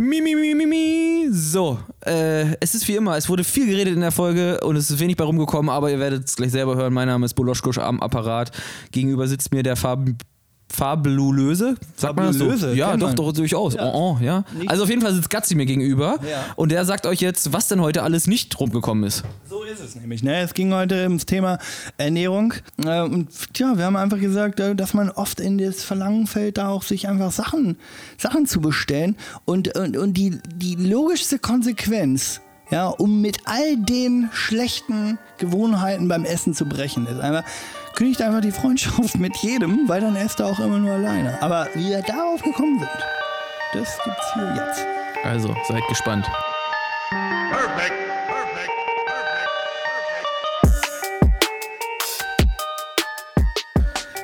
Mi, mi, mi, mi. So, äh, es ist wie immer, es wurde viel geredet in der Folge und es ist wenig bei rumgekommen, aber ihr werdet es gleich selber hören. Mein Name ist Boloschkusch am Apparat. Gegenüber sitzt mir der Fab Fabulöse, sagt man das so? Fabulöse, Ja, doch, man. doch, durchaus. Ja. Oh, oh, ja. Nicht- Also auf jeden Fall sitzt Gatzi mir gegenüber Ja. und der sagt euch jetzt, was denn heute alles nicht rumgekommen ist. So ist es nämlich. Ne? Es ging heute ums Thema Ernährung. Äh, und tja, wir haben einfach gesagt, äh, dass man oft in das Verlangen fällt, da auch sich einfach Sachen, Sachen zu bestellen. Und, und, und die, die logischste Konsequenz, ja, um mit all den schlechten Gewohnheiten beim Essen zu brechen, ist einfach, kündigt einfach die Freundschaft mit jedem, weil dann esst er auch immer nur alleine. Aber wie wir darauf gekommen sind, das gibt's hier jetzt. Also, seid gespannt. Perfect. Perfect. Perfect.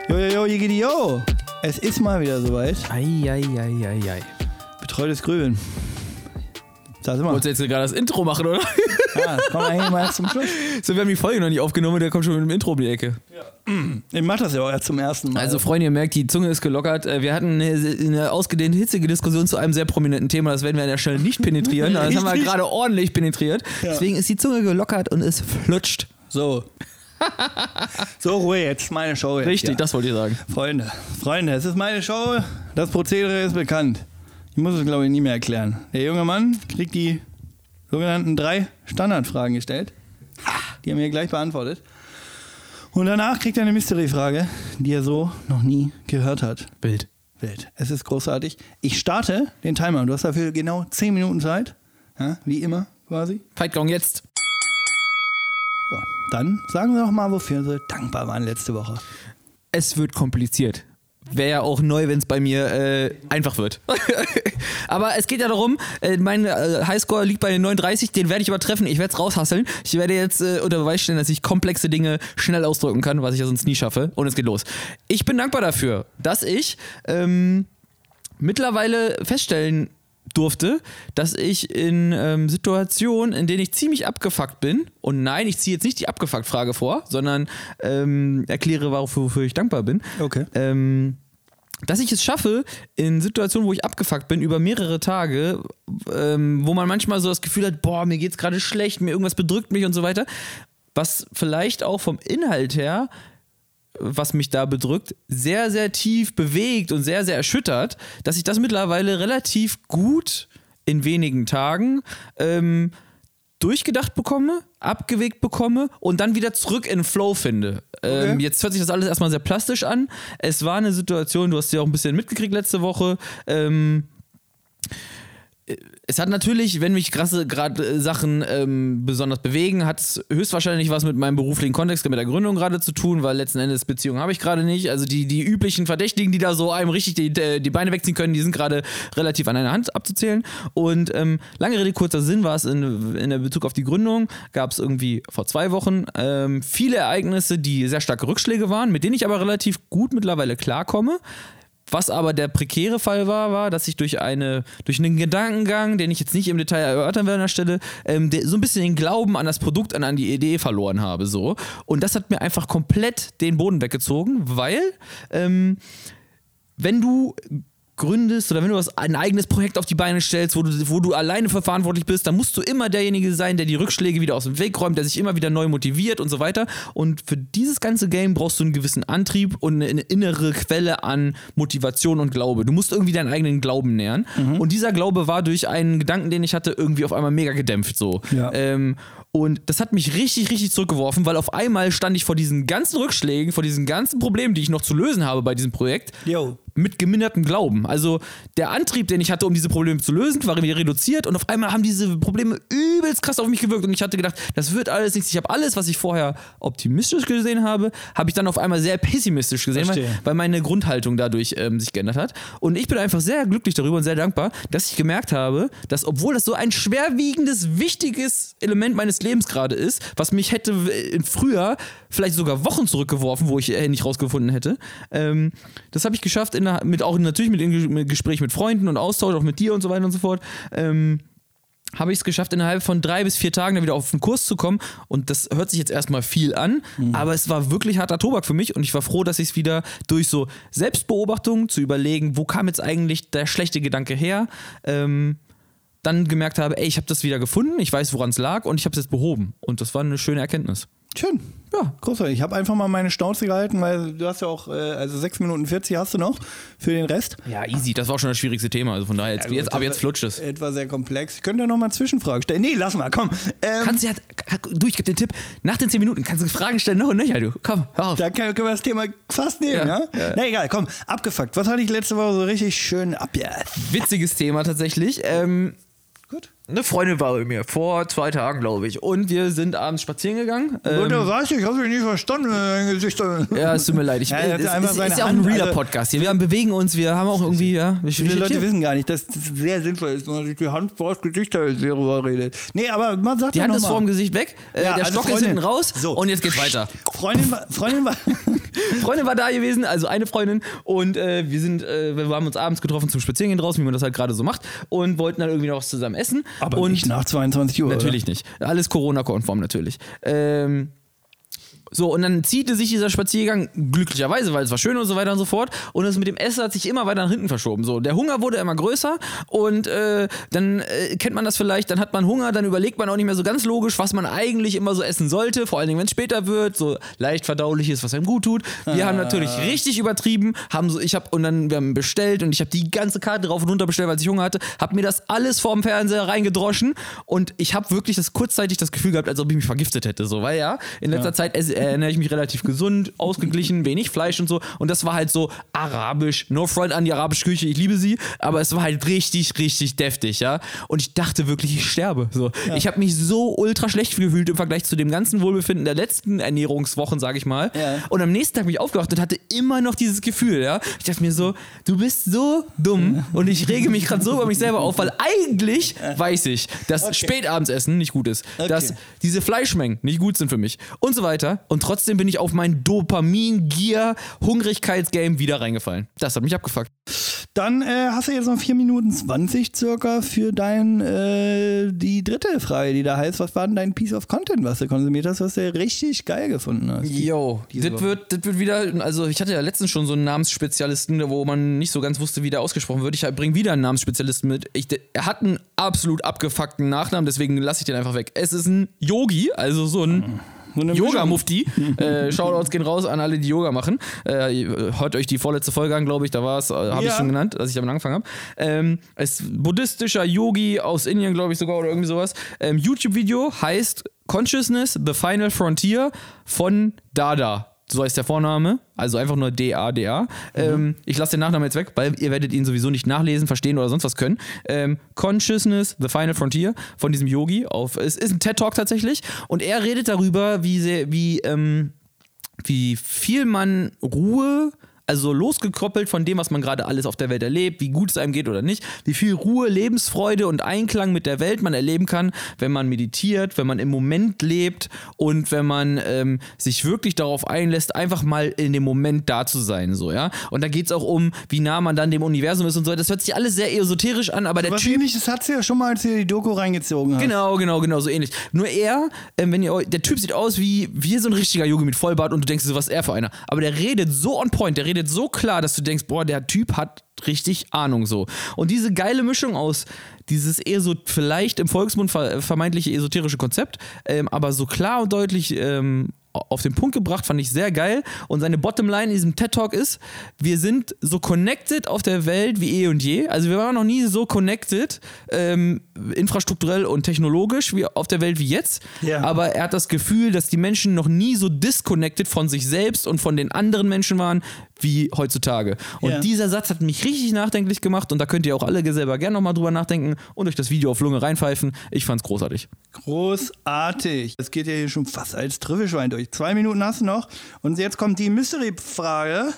Jo, jo, jo, Jigidi, yo! Es ist mal wieder soweit. Eieieiei. Betreutes Grübeln. Da sind wir. Wolltest du jetzt gerade das Intro machen, oder? Ja, das kommt eigentlich mal zum Schluss. so, wir haben die Folge noch nicht aufgenommen, der kommt schon mit dem Intro um die Ecke. Ich mach das ja auch erst zum ersten Mal. Also, Freunde, ihr merkt, die Zunge ist gelockert. Äh, Wir hatten eine, eine ausgedehnte, hitzige Diskussion zu einem sehr prominenten Thema. Das werden wir an der Stelle nicht penetrieren. Das haben wir gerade ordentlich penetriert. Ja. Deswegen ist die Zunge gelockert und es flutscht. so. so, Ruhe jetzt. Meine Show jetzt. Richtig, ja. das wollte ich sagen. Freunde, Freunde, es ist meine Show. Das Prozedere ist bekannt. Ich muss es, glaube ich, nie mehr erklären. Der junge Mann kriegt die sogenannten drei Standardfragen gestellt. Die haben wir gleich beantwortet. Und danach kriegt er eine Mystery-Frage, die er so noch nie gehört hat. Bild. Wild. Es ist großartig. Ich starte den Timer. Du hast dafür genau 10 Minuten Zeit. Ja, wie immer quasi. Fightgong jetzt. So, dann sagen wir doch mal, wofür Sie dankbar waren letzte Woche. Es wird kompliziert. Wäre ja auch neu, wenn es bei mir äh, einfach wird. aber es geht ja darum, äh, mein äh, Highscore liegt bei 39, den werde ich übertreffen, ich werde es raushasseln. Ich werde jetzt äh, unter Beweis stellen, dass ich komplexe Dinge schnell ausdrücken kann, was ich ja sonst nie schaffe. Und es geht los. Ich bin dankbar dafür, dass ich ähm, mittlerweile feststellen durfte, dass ich in ähm, Situationen, in denen ich ziemlich abgefuckt bin, und nein, ich ziehe jetzt nicht die Abgefuckt-Frage vor, sondern ähm, erkläre, wofür ich dankbar bin, Okay. ähm, dass ich es schaffe, in Situationen, wo ich abgefuckt bin, über mehrere Tage, ähm, wo man manchmal so das Gefühl hat, boah, mir geht's gerade schlecht, mir irgendwas bedrückt mich und so weiter, was vielleicht auch vom Inhalt her was mich da bedrückt, sehr, sehr tief bewegt und sehr, sehr erschüttert, dass ich das mittlerweile relativ gut in wenigen Tagen ähm, durchgedacht bekomme, abgewegt bekomme und dann wieder zurück in Flow finde. Ähm, Okay. jetzt hört sich das alles erstmal sehr plastisch an. Es war eine Situation, du hast ja auch ein bisschen mitgekriegt letzte Woche. Ähm, es hat natürlich, wenn mich krasse gerade Sachen ähm, besonders bewegen, hat es höchstwahrscheinlich was mit meinem beruflichen Kontext, mit der Gründung gerade zu tun, weil letzten Endes Beziehungen habe ich gerade nicht. Also die, die üblichen Verdächtigen, die da so einem richtig die, die Beine wegziehen können, die sind gerade relativ an einer Hand abzuzählen. Und ähm, lange Rede, kurzer Sinn war es in, in Bezug auf die Gründung, gab es irgendwie vor zwei Wochen ähm, viele Ereignisse, die sehr starke Rückschläge waren, mit denen ich aber relativ gut mittlerweile klarkomme. Was aber der prekäre Fall war, war, dass ich durch eine, durch einen Gedankengang, den ich jetzt nicht im Detail erörtern werde an der Stelle, ähm, der, so ein bisschen den Glauben an das Produkt, an, an die Idee verloren habe. So. Und das hat mir einfach komplett den Boden weggezogen, weil ähm, wenn du gründest oder wenn du was, ein eigenes Projekt auf die Beine stellst, wo du, wo du alleine für verantwortlich bist, dann musst du immer derjenige sein, der die Rückschläge wieder aus dem Weg räumt, der sich immer wieder neu motiviert und so weiter. Und für dieses ganze Game brauchst du einen gewissen Antrieb und eine, innere Quelle an Motivation und Glaube. Du musst irgendwie deinen eigenen Glauben nähern. Und dieser Glaube war durch einen Gedanken, den ich hatte, irgendwie auf einmal mega gedämpft. So. Ja. Ähm, und das hat mich richtig, richtig zurückgeworfen, weil auf einmal stand ich vor diesen ganzen Rückschlägen, vor diesen ganzen Problemen, die ich noch zu lösen habe bei diesem Projekt Yo. Mit gemindertem Glauben. Also der Antrieb, den ich hatte, um diese Probleme zu lösen, war wieder reduziert und auf einmal haben diese Probleme übelst krass auf mich gewirkt und ich hatte gedacht, das wird alles nichts. Ich habe alles, was ich vorher optimistisch gesehen habe, habe ich dann auf einmal sehr pessimistisch gesehen, weil, weil meine Grundhaltung dadurch ähm, sich geändert hat. Und ich bin einfach sehr glücklich darüber und sehr dankbar, dass ich gemerkt habe, dass obwohl das so ein schwerwiegendes, wichtiges Element meines Lebens gerade ist, was mich hätte früher vielleicht sogar Wochen zurückgeworfen, wo ich äh, nicht rausgefunden hätte, ähm, das habe ich geschafft, in der, mit auch natürlich mit, mit Gespräch mit Freunden und Austausch, auch mit dir und so weiter und so fort. Ähm, habe ich es geschafft, innerhalb von drei bis vier Tagen dann wieder auf den Kurs zu kommen. Und das hört sich jetzt erstmal viel an, aber es war wirklich harter Tobak für mich und ich war froh, dass ich es wieder durch so Selbstbeobachtung zu überlegen, wo kam jetzt eigentlich der schlechte Gedanke her, ähm, dann gemerkt habe, ey, ich habe das wieder gefunden, ich weiß, woran es lag und ich habe es jetzt behoben. Und das war eine schöne Erkenntnis. Schön. Ja. Großartig. Ich habe einfach mal meine Schnauze gehalten, weil du hast ja auch, äh, also 6 Minuten 40 hast du noch für den Rest. Ja, easy. Das war auch schon das schwierigste Thema. Also von daher, jetzt, Ja, jetzt, aber jetzt flutscht es. Etwa sehr komplex. Ich könnte ja noch mal Zwischenfragen stellen. Nee, lass mal, komm. Ähm, Kannst du ja, du, ich gebe den Tipp, nach den 10 Minuten kannst du Fragen stellen, noch und nöcher, du. Komm, hör auf. da können wir das Thema fast nehmen, ja? Ja, ja. Na egal, komm, abgefuckt. Was hatte ich letzte Woche so richtig schön ab? Ja, Witziges Thema tatsächlich. Ähm, gut. Eine Freundin war bei mir, vor zwei Tagen, glaube ich. Und wir sind abends spazieren gegangen. Ähm, du weißt, ich habe dich nie verstanden, dein Gesicht. ja, es tut mir leid. Ich, Ja, es, es seine ist ja auch ein realer also- Podcast hier. Wir bewegen uns, wir haben auch irgendwie, ja. Viele Leute wissen gar nicht, dass das sehr sinnvoll ist, wenn man sich die Hand vor das Gesicht hält, worüber redet. Nee, aber man sagt die Hand ist vorm Gesicht weg, äh, Ja, der also Stock ist Freundin. hinten raus So. und jetzt geht's weiter. Freundin war, Freundin war, Freundin war da gewesen, also eine Freundin und äh, wir sind, äh, wir haben uns abends getroffen zum Spazierengehen draußen, wie man das halt gerade so macht und wollten dann irgendwie noch was zusammen essen. Aber und nicht nach 22 Uhr. Natürlich nicht. Alles Corona-konform natürlich. Ähm, so, und dann ziehte sich dieser Spaziergang glücklicherweise, weil es war schön und so weiter und so fort. Und das mit dem Essen hat sich immer weiter nach hinten verschoben. So, der Hunger wurde immer größer. Und äh, dann äh, kennt man das vielleicht, dann hat man Hunger, dann überlegt man auch nicht mehr so ganz logisch, was man eigentlich immer so essen sollte, vor allen Dingen, wenn es später wird, so leicht verdauliches, was einem gut tut. Wir haben natürlich richtig übertrieben, haben so, ich habe und dann wir haben bestellt und ich habe die ganze Karte rauf und runter bestellt, weil ich Hunger hatte, habe mir das alles vorm Fernseher reingedroschen. Und ich habe wirklich das kurzzeitig das Gefühl gehabt, als ob ich mich vergiftet hätte, so, weil ja, in letzter Zeit esse- ernähre ich mich relativ gesund, ausgeglichen, wenig Fleisch und so und das war halt so arabisch, no front an die arabische Küche, ich liebe sie, aber es war halt richtig, richtig deftig, ja, und ich dachte wirklich, ich sterbe, so. Ich habe mich so ultra schlecht gefühlt im Vergleich zu dem ganzen Wohlbefinden der letzten Ernährungswochen, sage ich mal, Ja. und am nächsten Tag bin ich aufgewacht und hatte immer noch dieses Gefühl, ja. Ich dachte mir so, du bist so dumm und ich rege mich gerade so über mich selber auf, weil eigentlich weiß ich, dass Spätabendsessen nicht gut ist, dass Okay. diese Fleischmengen nicht gut sind für mich und so weiter. Und trotzdem bin ich auf mein Dopamin-Gier-Hungrigkeitsgame wieder reingefallen. Das hat mich abgefuckt. Dann äh, hast du jetzt noch 4 Minuten 20 circa für dein, äh, die dritte Frage, die da heißt, was war denn dein Piece of Content, was du konsumiert hast, was du richtig geil gefunden hast? Yo, das wird, das wird wieder, also ich hatte ja letztens schon so einen Namensspezialisten, wo man nicht so ganz wusste, wie der ausgesprochen wird. Ich bringe wieder einen Namensspezialisten mit. Ich, er hat einen absolut abgefuckten Nachnamen, deswegen lasse ich den einfach weg. Es ist ein Yogi, also so ein Mischung. Yoga-Mufti. äh, Shoutouts gehen raus an alle, die Yoga machen. Äh, hört euch die vorletzte Folge an, glaube ich, da war es, äh, habe ich Ja. schon genannt, als ich damit angefangen habe. Ähm, es ist buddhistischer Yogi aus Indien, glaube ich sogar, oder irgendwie sowas. Ähm, YouTube-Video heißt Consciousness, The Final Frontier von Dada. So heißt der Vorname, also einfach nur D-A-D-A. Ähm, ich lasse den Nachnamen jetzt weg, weil ihr werdet ihn sowieso nicht nachlesen, verstehen oder sonst was können. Ähm, Consciousness, The Final Frontier von diesem Yogi. Auf, es ist ein TED-Talk tatsächlich und er redet darüber, wie, sehr, wie, ähm, wie viel man Ruhe, also losgekoppelt von dem, was man gerade alles auf der Welt erlebt, wie gut es einem geht oder nicht, wie viel Ruhe, Lebensfreude und Einklang mit der Welt man erleben kann, wenn man meditiert, wenn man im Moment lebt und wenn man ähm, sich wirklich darauf einlässt, einfach mal in dem Moment da zu sein, so, ja. Und da geht es auch um, wie nah man dann dem Universum ist und so. Das hört sich alles sehr esoterisch an, aber der Was Typ ähnliches hat sie ja schon mal, als sie die Doku reingezogen hat. Genau, genau, genau, so ähnlich. Nur er, ähm, wenn ihr euch, der Typ sieht aus wie, wie so ein richtiger Yogi mit Vollbart und du denkst, so, was ist er für einer. Aber der redet so on point, der redet so klar, dass du denkst, boah, der Typ hat richtig Ahnung so. Und diese geile Mischung aus dieses eher so vielleicht im Volksmund ver vermeintliche esoterische Konzept, ähm, aber so klar und deutlich ähm, auf den Punkt gebracht, fand ich sehr geil. Und seine Bottomline in diesem TED Talk ist, wir sind so connected auf der Welt wie eh und je. Also wir waren noch nie so connected, ähm, infrastrukturell und technologisch wie auf der Welt wie jetzt. Ja. Aber er hat das Gefühl, dass die Menschen noch nie so disconnected von sich selbst und von den anderen Menschen waren wie heutzutage. Und Ja. dieser Satz hat mich richtig nachdenklich gemacht und da könnt ihr auch alle selber gerne nochmal drüber nachdenken und euch das Video auf Lunge reinpfeifen. Ich fand's großartig. Großartig. Es geht ja hier schon fast als Trüffelschwein durch. Zwei Minuten hast du noch. Und jetzt kommt die Mystery-Frage,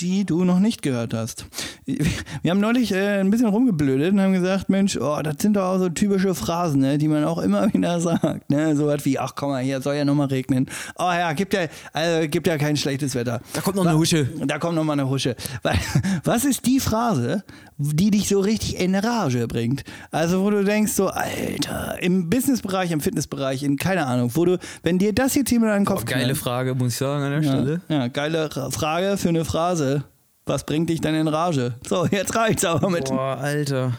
die du noch nicht gehört hast. Wir haben neulich äh, ein bisschen rumgeblödet und haben gesagt, Mensch, oh, das sind doch auch so typische Phrasen, ne, die man auch immer wieder sagt. Ne? So was wie, ach komm mal, hier soll ja nochmal regnen. Oh ja, gibt ja, also, gibt ja kein schlechtes Wetter. Da kommt noch eine Husche. Da kommt nochmal eine Husche. Was ist die Phrase, die dich so richtig in Rage bringt? Also, wo du denkst, so, Alter, im Businessbereich, im Fitnessbereich, in keine Ahnung, wo du, wenn dir das jetzt jemand an den Kopf Geile knallt- Frage, muss ich sagen, an der Stelle. ja, ja, geile Ra- Frage für eine Phrase. Was bringt dich denn in Rage? So, jetzt reicht's aber mit. Boah, Alter.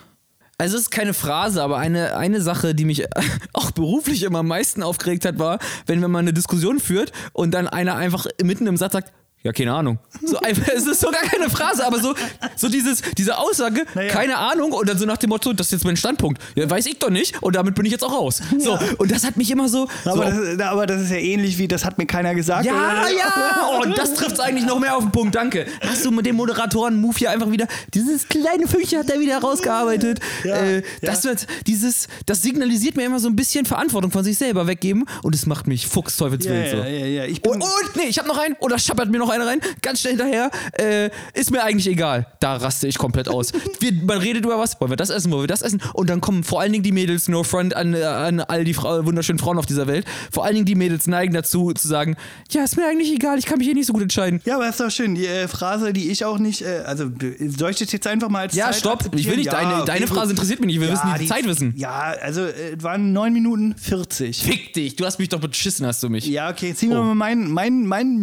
Also es ist keine Phrase, aber eine, eine Sache, die mich auch beruflich immer am meisten aufgeregt hat, war, wenn man eine Diskussion führt und dann einer einfach mitten im Satz sagt, ja, keine Ahnung. So einfach, es ist so gar keine Phrase, aber so, so dieses, diese Aussage, Naja. keine Ahnung, und dann so nach dem Motto, das ist jetzt mein Standpunkt. Ja, weiß ich doch nicht, und damit bin ich jetzt auch raus. So, und das hat mich immer so. Aber, so das, ist- aber das ist ja ähnlich wie, das hat mir keiner gesagt. ja, oder? ja! Und das trifft es eigentlich noch mehr auf den Punkt, danke. Hast du mit dem Moderatoren-Move hier einfach wieder, dieses kleine Fünkchen hat er wieder rausgearbeitet. Ja, äh, ja. Das wird, dieses, das signalisiert mir immer so ein bisschen Verantwortung von sich selber weggeben und es macht mich Ja, fuchsteufelswild ja, so. ja, ja. Ich bin, Und, und nee, ich habe noch einen, oder schappert mir noch einer rein, ganz schnell hinterher. Äh, ist mir eigentlich egal. Da raste ich komplett aus. Wir, man redet über was, wollen wir das essen, wollen wir das essen? Und dann kommen vor allen Dingen die Mädels, no front an, äh, an all die Frau, wunderschönen Frauen auf dieser Welt. Vor allen Dingen die Mädels neigen dazu, zu sagen: Ja, ist mir eigentlich egal, ich kann mich hier nicht so gut entscheiden. ja, aber ist doch schön. Die äh, Phrase, die ich auch nicht, äh, also soll ich das jetzt einfach mal als Ja, Zeit stopp. Ich will nicht, Ja, deine, deine. Phrase interessiert mich nicht. Wir Ja, wissen die, Zeit wissen. Ja, also äh, es waren 9 Minuten 40. Fick dich, du hast mich doch beschissen, hast du mich. Ja, okay, ziehen wir Oh. mal mein, mein, mein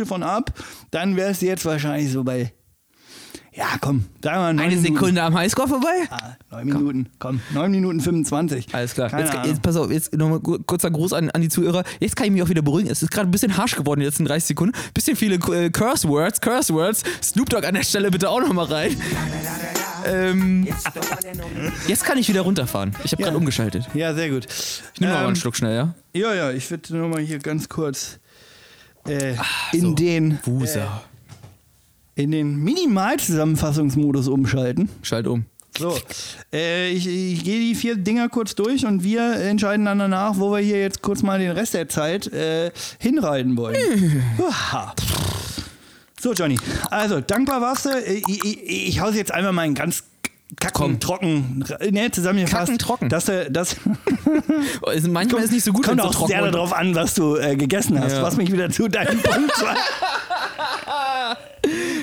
Minimalgequatsche von ab. Dann wäre es jetzt wahrscheinlich so bei. Ja, komm, sagen wir mal neun Eine Minuten. Sekunde am Highscore vorbei? Ah, neun Minuten, komm, neun Minuten 25. Alles klar. Keine Jetzt, jetzt pass auf, jetzt nochmal kurzer Gruß an, an die Zuhörer. Jetzt kann ich mich auch wieder beruhigen. Es ist gerade ein bisschen harsch geworden in den letzten 30 Sekunden. Bisschen viele äh, Curse Words, Curse Words. Snoop Dogg an der Stelle bitte auch nochmal rein. Ähm, jetzt kann ich wieder runterfahren. Ich habe Ja. gerade umgeschaltet. Ja, sehr gut. Ich nehme mal Ähm, einen Schluck schnell, ja? Ja, ja, ich würde nur mal hier ganz kurz äh, in so. den Wusa. in den Minimalzusammenfassungsmodus umschalten. Schalt um. So, äh, ich, ich gehe die vier Dinger kurz durch und wir entscheiden dann danach, wo wir hier jetzt kurz mal den Rest der Zeit äh, hinreiten wollen. Uha. So, Johnny. Also, dankbar warst du. Ich, ich, ich hau's jetzt einmal mal einen ganz kacken, Komm. trocken, ne, zusammengefasst. Kacken, trocken. Dass du, das Oh, ist- Manchmal ist es nicht so gut, kommt wenn auch so trocken sehr darauf an, was du äh, gegessen hast, Ja. was mich wieder zu deinem Punkt war.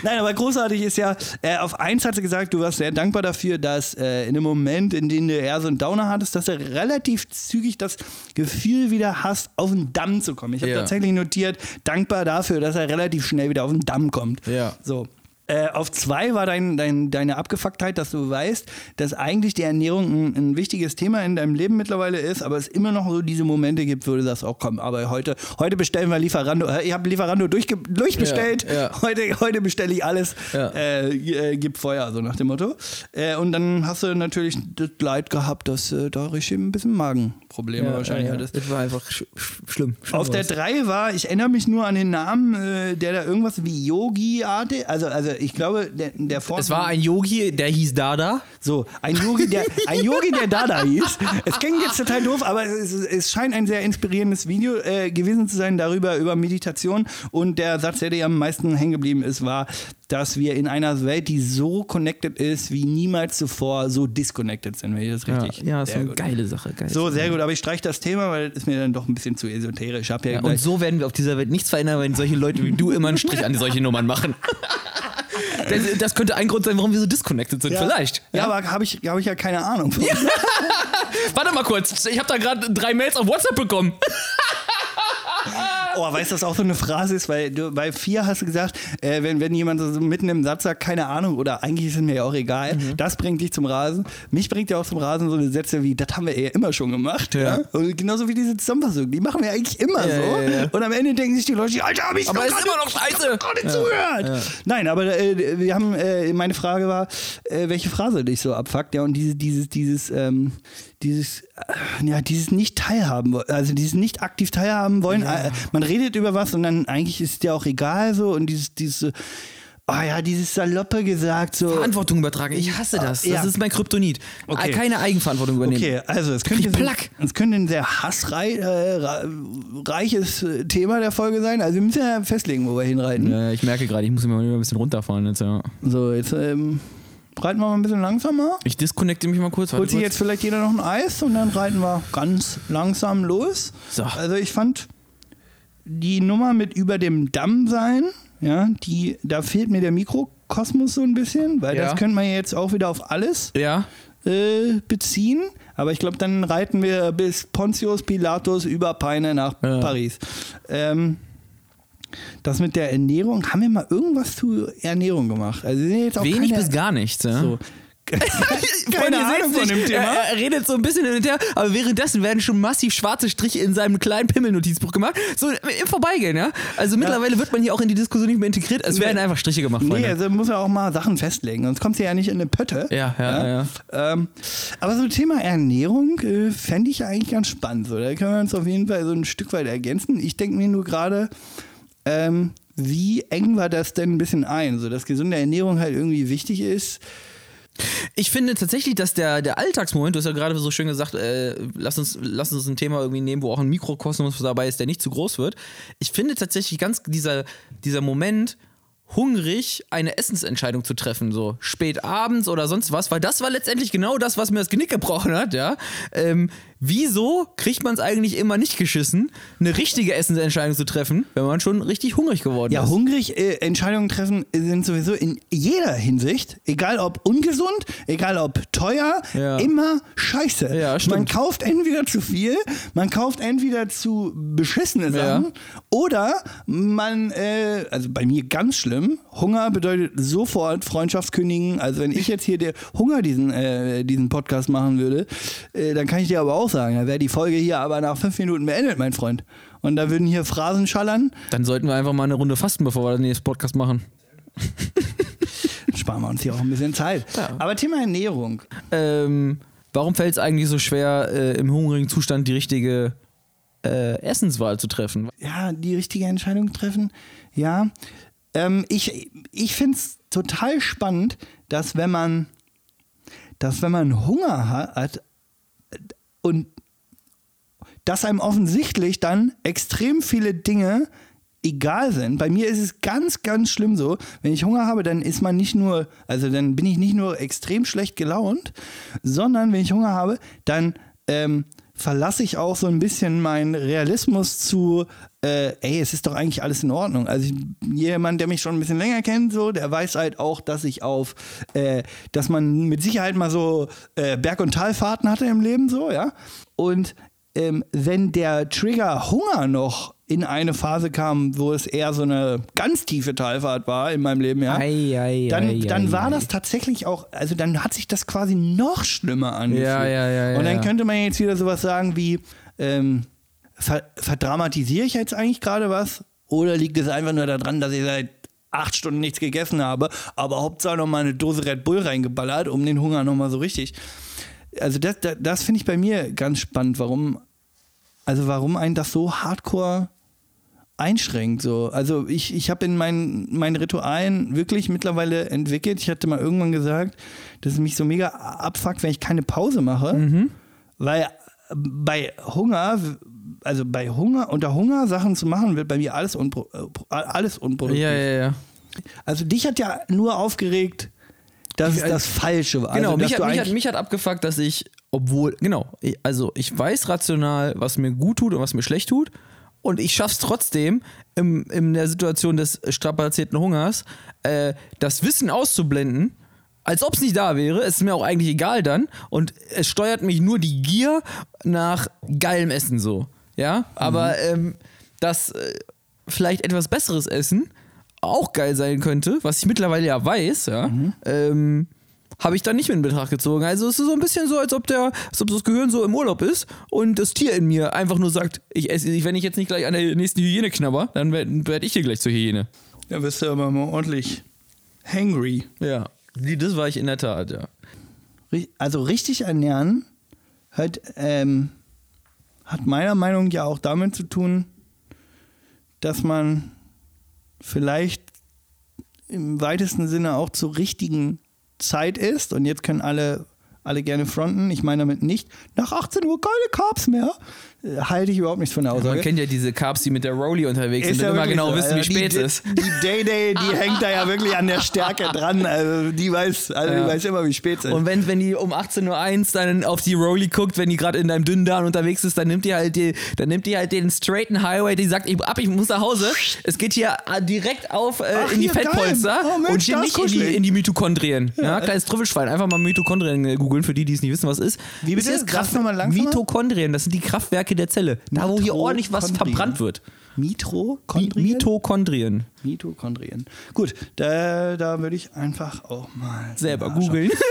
Nein, aber großartig ist ja, äh, auf eins hat sie gesagt, du warst sehr dankbar dafür, dass äh, in dem Moment, in dem du eher so einen Downer hattest, dass du relativ zügig das Gefühl wieder hast, auf den Damm zu kommen. Ich habe Ja. tatsächlich notiert, dankbar dafür, dass er relativ schnell wieder auf den Damm kommt. Ja. So. Äh, auf zwei war dein, dein, deine Abgefucktheit, dass du weißt, dass eigentlich die Ernährung ein, ein wichtiges Thema in deinem Leben mittlerweile ist, aber es immer noch so diese Momente gibt, wo du sagst, oh komm, aber heute, heute bestellen wir Lieferando, äh, ich habe Lieferando durchge durchbestellt, Ja, ja. heute, heute bestelle ich alles, Ja. äh, äh, gib Feuer, so nach dem Motto. Äh, und dann hast du natürlich das Leid gehabt, dass äh, da richtig ein bisschen Magenprobleme wahrscheinlich hattest. Das war einfach sch sch schlimm. schlimm Auf der was. 3 war, ich erinnere mich nur an den Namen, äh, der da irgendwas wie Yogi-artig, also, also ich glaube, der, der Vor Es war ein Yogi, der hieß Dada. so, ein Yogi, der, ein Yogi, der Dada hieß. Es klingt jetzt total doof, aber es, es scheint ein sehr inspirierendes Video äh, gewesen zu sein darüber, über Meditation. Und der Satz, der dir am meisten hängen geblieben ist, war, dass wir in einer Welt, die so connected ist, wie niemals zuvor, so disconnected sind. Wenn ich das Ja, richtig? ja, ist Sehr eine gut. geile Sache. Geile So, sehr gut, aber ich streiche das Thema, weil es ist mir dann doch ein bisschen zu esoterisch. Ich hab ja, Ja, und so werden wir auf dieser Welt nichts verändern, wenn solche Leute wie du immer einen Strich an solche Nummern machen. Das, das könnte ein Grund sein, warum wir so disconnected sind. Ja. Vielleicht. Ja, aber habe ich, hab ich ja keine Ahnung. Warte mal kurz. Ich habe da gerade drei Mails auf WhatsApp bekommen. Oh, weißt du, das auch so eine Phrase ist, weil du bei vier hast du gesagt, äh, wenn, wenn jemand so mitten im Satz sagt, keine Ahnung, oder eigentlich ist es mir ja auch egal, Mhm. das bringt dich zum Rasen. Mich bringt ja auch zum Rasen so eine Sätze wie, das haben wir ja immer schon gemacht. Ja. Ja. Und genauso wie diese Zusammenfassung, die machen wir eigentlich immer Ja, so. ja. Und am Ende denken sich die Leute, Alter, hab ich Aber ist immer noch scheiße. gerade zugehört. Nein, aber äh, wir haben, äh, meine Frage war, äh, welche Phrase dich so abfuckt, ja, und diese, dieses, dieses, ähm, dieses, äh, ja, dieses nicht teilhaben, also dieses nicht aktiv teilhaben wollen. Äh, man redet über was und dann eigentlich ist dir auch egal so und dieses, dieses, oh ja, dieses Saloppe gesagt so. Verantwortung übertragen. Ich hasse das. Ja. Das ist mein Kryptonit. Okay. Keine Eigenverantwortung übernehmen. Okay, also es könnte, Plack. es könnte ein sehr hassreiches äh, äh, Thema der Folge sein. Also wir müssen ja festlegen, wo wir hinreiten. Ja, ich merke gerade, ich muss immer ein bisschen runterfahren jetzt. Ja. So, jetzt ähm, reiten wir mal ein bisschen langsamer. Ich disconnecte mich mal kurz. Holt sich jetzt vielleicht jeder noch ein Eis und dann reiten wir ganz langsam los. So. Also ich fand die Nummer mit über dem Damm sein, ja, die, da fehlt mir der Mikrokosmos so ein bisschen, weil Ja. das könnte man ja jetzt auch wieder auf alles Ja. äh, beziehen. Aber ich glaube, dann reiten wir bis Pontius Pilatus über Peine nach Ja. Paris. Ähm, das mit der Ernährung, haben wir mal irgendwas zu Ernährung gemacht? Also Wenig bis gar nichts. Ja. so. keine Ahnung von dem. Thema. Er, er redet so ein bisschen hin und her, aber währenddessen werden schon massiv schwarze Striche in seinem kleinen Pimmel-Notizbuch gemacht. So im Vorbeigehen, ja. Also mittlerweile wird man hier auch in die Diskussion nicht mehr integriert. Es werden einfach Striche gemacht, Nee, Freunde. also muss er auch mal Sachen festlegen, sonst kommt sie ja nicht in eine Pötte. Ja, ja, ja. Ähm, aber so Thema Ernährung äh, fände ich ja eigentlich ganz spannend. So. Da können wir uns auf jeden Fall so ein Stück weit ergänzen. Ich denke mir nur gerade, ähm, wie eng war das denn ein bisschen ein? So, dass gesunde Ernährung halt irgendwie wichtig ist. Ich finde tatsächlich, dass der, der Alltagsmoment, du hast ja gerade so schön gesagt, äh, lass, uns, lass uns ein Thema irgendwie nehmen, wo auch ein Mikrokosmos dabei ist, der nicht zu groß wird. Ich finde tatsächlich ganz dieser, dieser Moment, hungrig eine Essensentscheidung zu treffen, so spät abends oder sonst was, weil das war letztendlich genau das, was mir das Genick gebrochen hat, ja. Ähm, wieso kriegt man es eigentlich immer nicht geschissen, eine richtige Essensentscheidung zu treffen, wenn man schon richtig hungrig geworden Ja, ist? hungrig äh, Entscheidungen treffen sind sowieso in jeder Hinsicht, egal ob ungesund, egal ob teuer, Ja. immer scheiße. Ja, man kauft entweder zu viel, man kauft entweder zu beschissene Sachen oder man, äh, also bei mir ganz schlimm, Hunger bedeutet sofort Freundschaftskündigen. Also wenn ich jetzt hier der Hunger diesen, äh, diesen Podcast machen würde, äh, dann kann ich dir aber auch sagen, da wäre die Folge hier aber nach fünf Minuten beendet, mein Freund. Und da würden hier Phrasen schallern. Dann sollten wir einfach mal eine Runde fasten, bevor wir den nächsten Podcast machen. sparen wir uns hier auch ein bisschen Zeit. Ja. Aber Thema Ernährung. Ähm, warum fällt es eigentlich so schwer, äh, im hungrigen Zustand die richtige äh, Essenswahl zu treffen? Ja, die richtige Entscheidung treffen. Ja. Ähm, ich ich finde es total spannend, dass wenn man, dass wenn man Hunger hat und dass einem offensichtlich dann extrem viele Dinge egal sind. Bei mir ist es ganz, ganz schlimm so, wenn ich Hunger habe, dann ist man nicht nur, also dann bin ich nicht nur extrem schlecht gelaunt, sondern wenn ich Hunger habe, dann ähm, verlasse ich auch so ein bisschen meinen Realismus zu, äh, ey, es ist doch eigentlich alles in Ordnung. Also ich, jemand, der mich schon ein bisschen länger kennt, so, der weiß halt auch, dass ich auf, äh, dass man mit Sicherheit mal so äh, Berg- und Talfahrten hatte im Leben, so, ja. Und ähm, wenn der Trigger Hunger noch in eine Phase kam, wo es eher so eine ganz tiefe Talfahrt war in meinem Leben, ja, Ei, ei, dann, ei, dann war das tatsächlich auch, also dann hat sich das quasi noch schlimmer angefühlt. Ja, ja, ja, Und dann könnte man jetzt wieder sowas sagen wie, ähm, verdramatisiere ich jetzt eigentlich gerade was? Oder liegt es einfach nur daran, dass ich seit acht Stunden nichts gegessen habe, aber Hauptsache noch mal eine Dose Red Bull reingeballert, um den Hunger noch mal so richtig. Also das, das, das finde ich bei mir ganz spannend, warum, also warum einen das so hardcore einschränkt. So. Also ich, ich habe in meinen, meinen Ritualen wirklich mittlerweile entwickelt. Ich hatte mal irgendwann gesagt, dass es mich so mega abfuckt, wenn ich keine Pause mache. Weil äh, bei Hunger, also bei Hunger, unter Hunger Sachen zu machen, wird bei mir alles, unpro äh, alles unproduktiv. Ja, ja, ja. Also dich hat ja nur aufgeregt, dass es das Falsche war. Genau, also, mich, hat, mich, hat, mich hat abgefuckt, dass ich, obwohl, genau, ich- also ich weiß rational, was mir gut tut und was mir schlecht tut. Und ich schaff's trotzdem, im, in der Situation des strapazierten Hungers, äh, das Wissen auszublenden, als ob es nicht da wäre. Es ist mir auch eigentlich egal dann. Und es steuert mich nur die Gier nach geilem Essen so. Ja, aber ähm, dass äh, vielleicht etwas besseres Essen auch geil sein könnte, was ich mittlerweile ja weiß, ja, ähm, habe ich dann nicht mit in Betracht gezogen. Also es ist so ein bisschen so, als ob der, als ob das Gehirn so im Urlaub ist und das Tier in mir einfach nur sagt, ich esse, wenn ich jetzt nicht gleich an der nächsten Hyäne knabber, dann werde werd ich hier gleich zur Hyäne. Ja, wirst du aber mal ordentlich hangry. Ja, das war ich in der Tat, ja. Also richtig ernähren hat, ähm, hat meiner Meinung nach ja auch damit zu tun, dass man vielleicht im weitesten Sinne auch zur richtigen Zeit ist. Und jetzt können alle, alle gerne fronten. Ich meine damit nicht, nach 18 Uhr keine Carbs mehr. Äh, Halte ich überhaupt nichts von der Aussage. Man kennt ja diese Carbs, die mit der Rolli unterwegs sind ja und immer genau so. wissen, wie spät es ist. Die Day-Day, die hängt da ja wirklich an der Stärke dran. Also die weiß, also Ja. die weiß immer, wie spät es ist. Und wenn, wenn die um 18.01 Uhr dann auf die Rolli guckt, wenn die gerade in deinem dünnen Darm unterwegs ist, dann nimmt die halt die, dann nimmt die halt den straighten Highway, die sagt, ich, ab, ich muss nach Hause. Es geht hier äh, direkt auf äh, Ach, in die. Fettpolster Oh, Mensch, und hier nicht ist in die, in die Mitochondrien. Ja, kleines Trüffelschwein. Einfach mal Mitochondrien äh, googeln, für die, die es nicht wissen, was ist. Wie bitte? Ist Sag's noch mal langsamer. Mitochondrien, das sind die Kraftwerke der Zelle. Da, wo hier ordentlich was verbrannt wird. Mitochondrien? Mitochondrien. Mitochondrien. Gut, da, da würde ich einfach auch mal Selber googeln.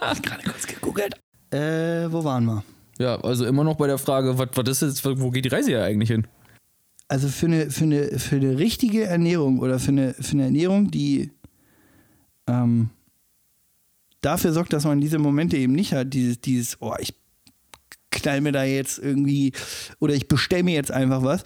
Gerade kurz gegoogelt. Äh, wo waren wir? Ja, also immer noch bei der Frage, was, was ist jetzt, wo geht die Reise ja eigentlich hin? Also für eine, für eine, für eine richtige Ernährung oder für eine, für eine Ernährung, die ähm, dafür sorgt, dass man diese Momente eben nicht hat, dieses, dieses, oh, ich knall mir da jetzt irgendwie oder ich bestelle mir jetzt einfach was.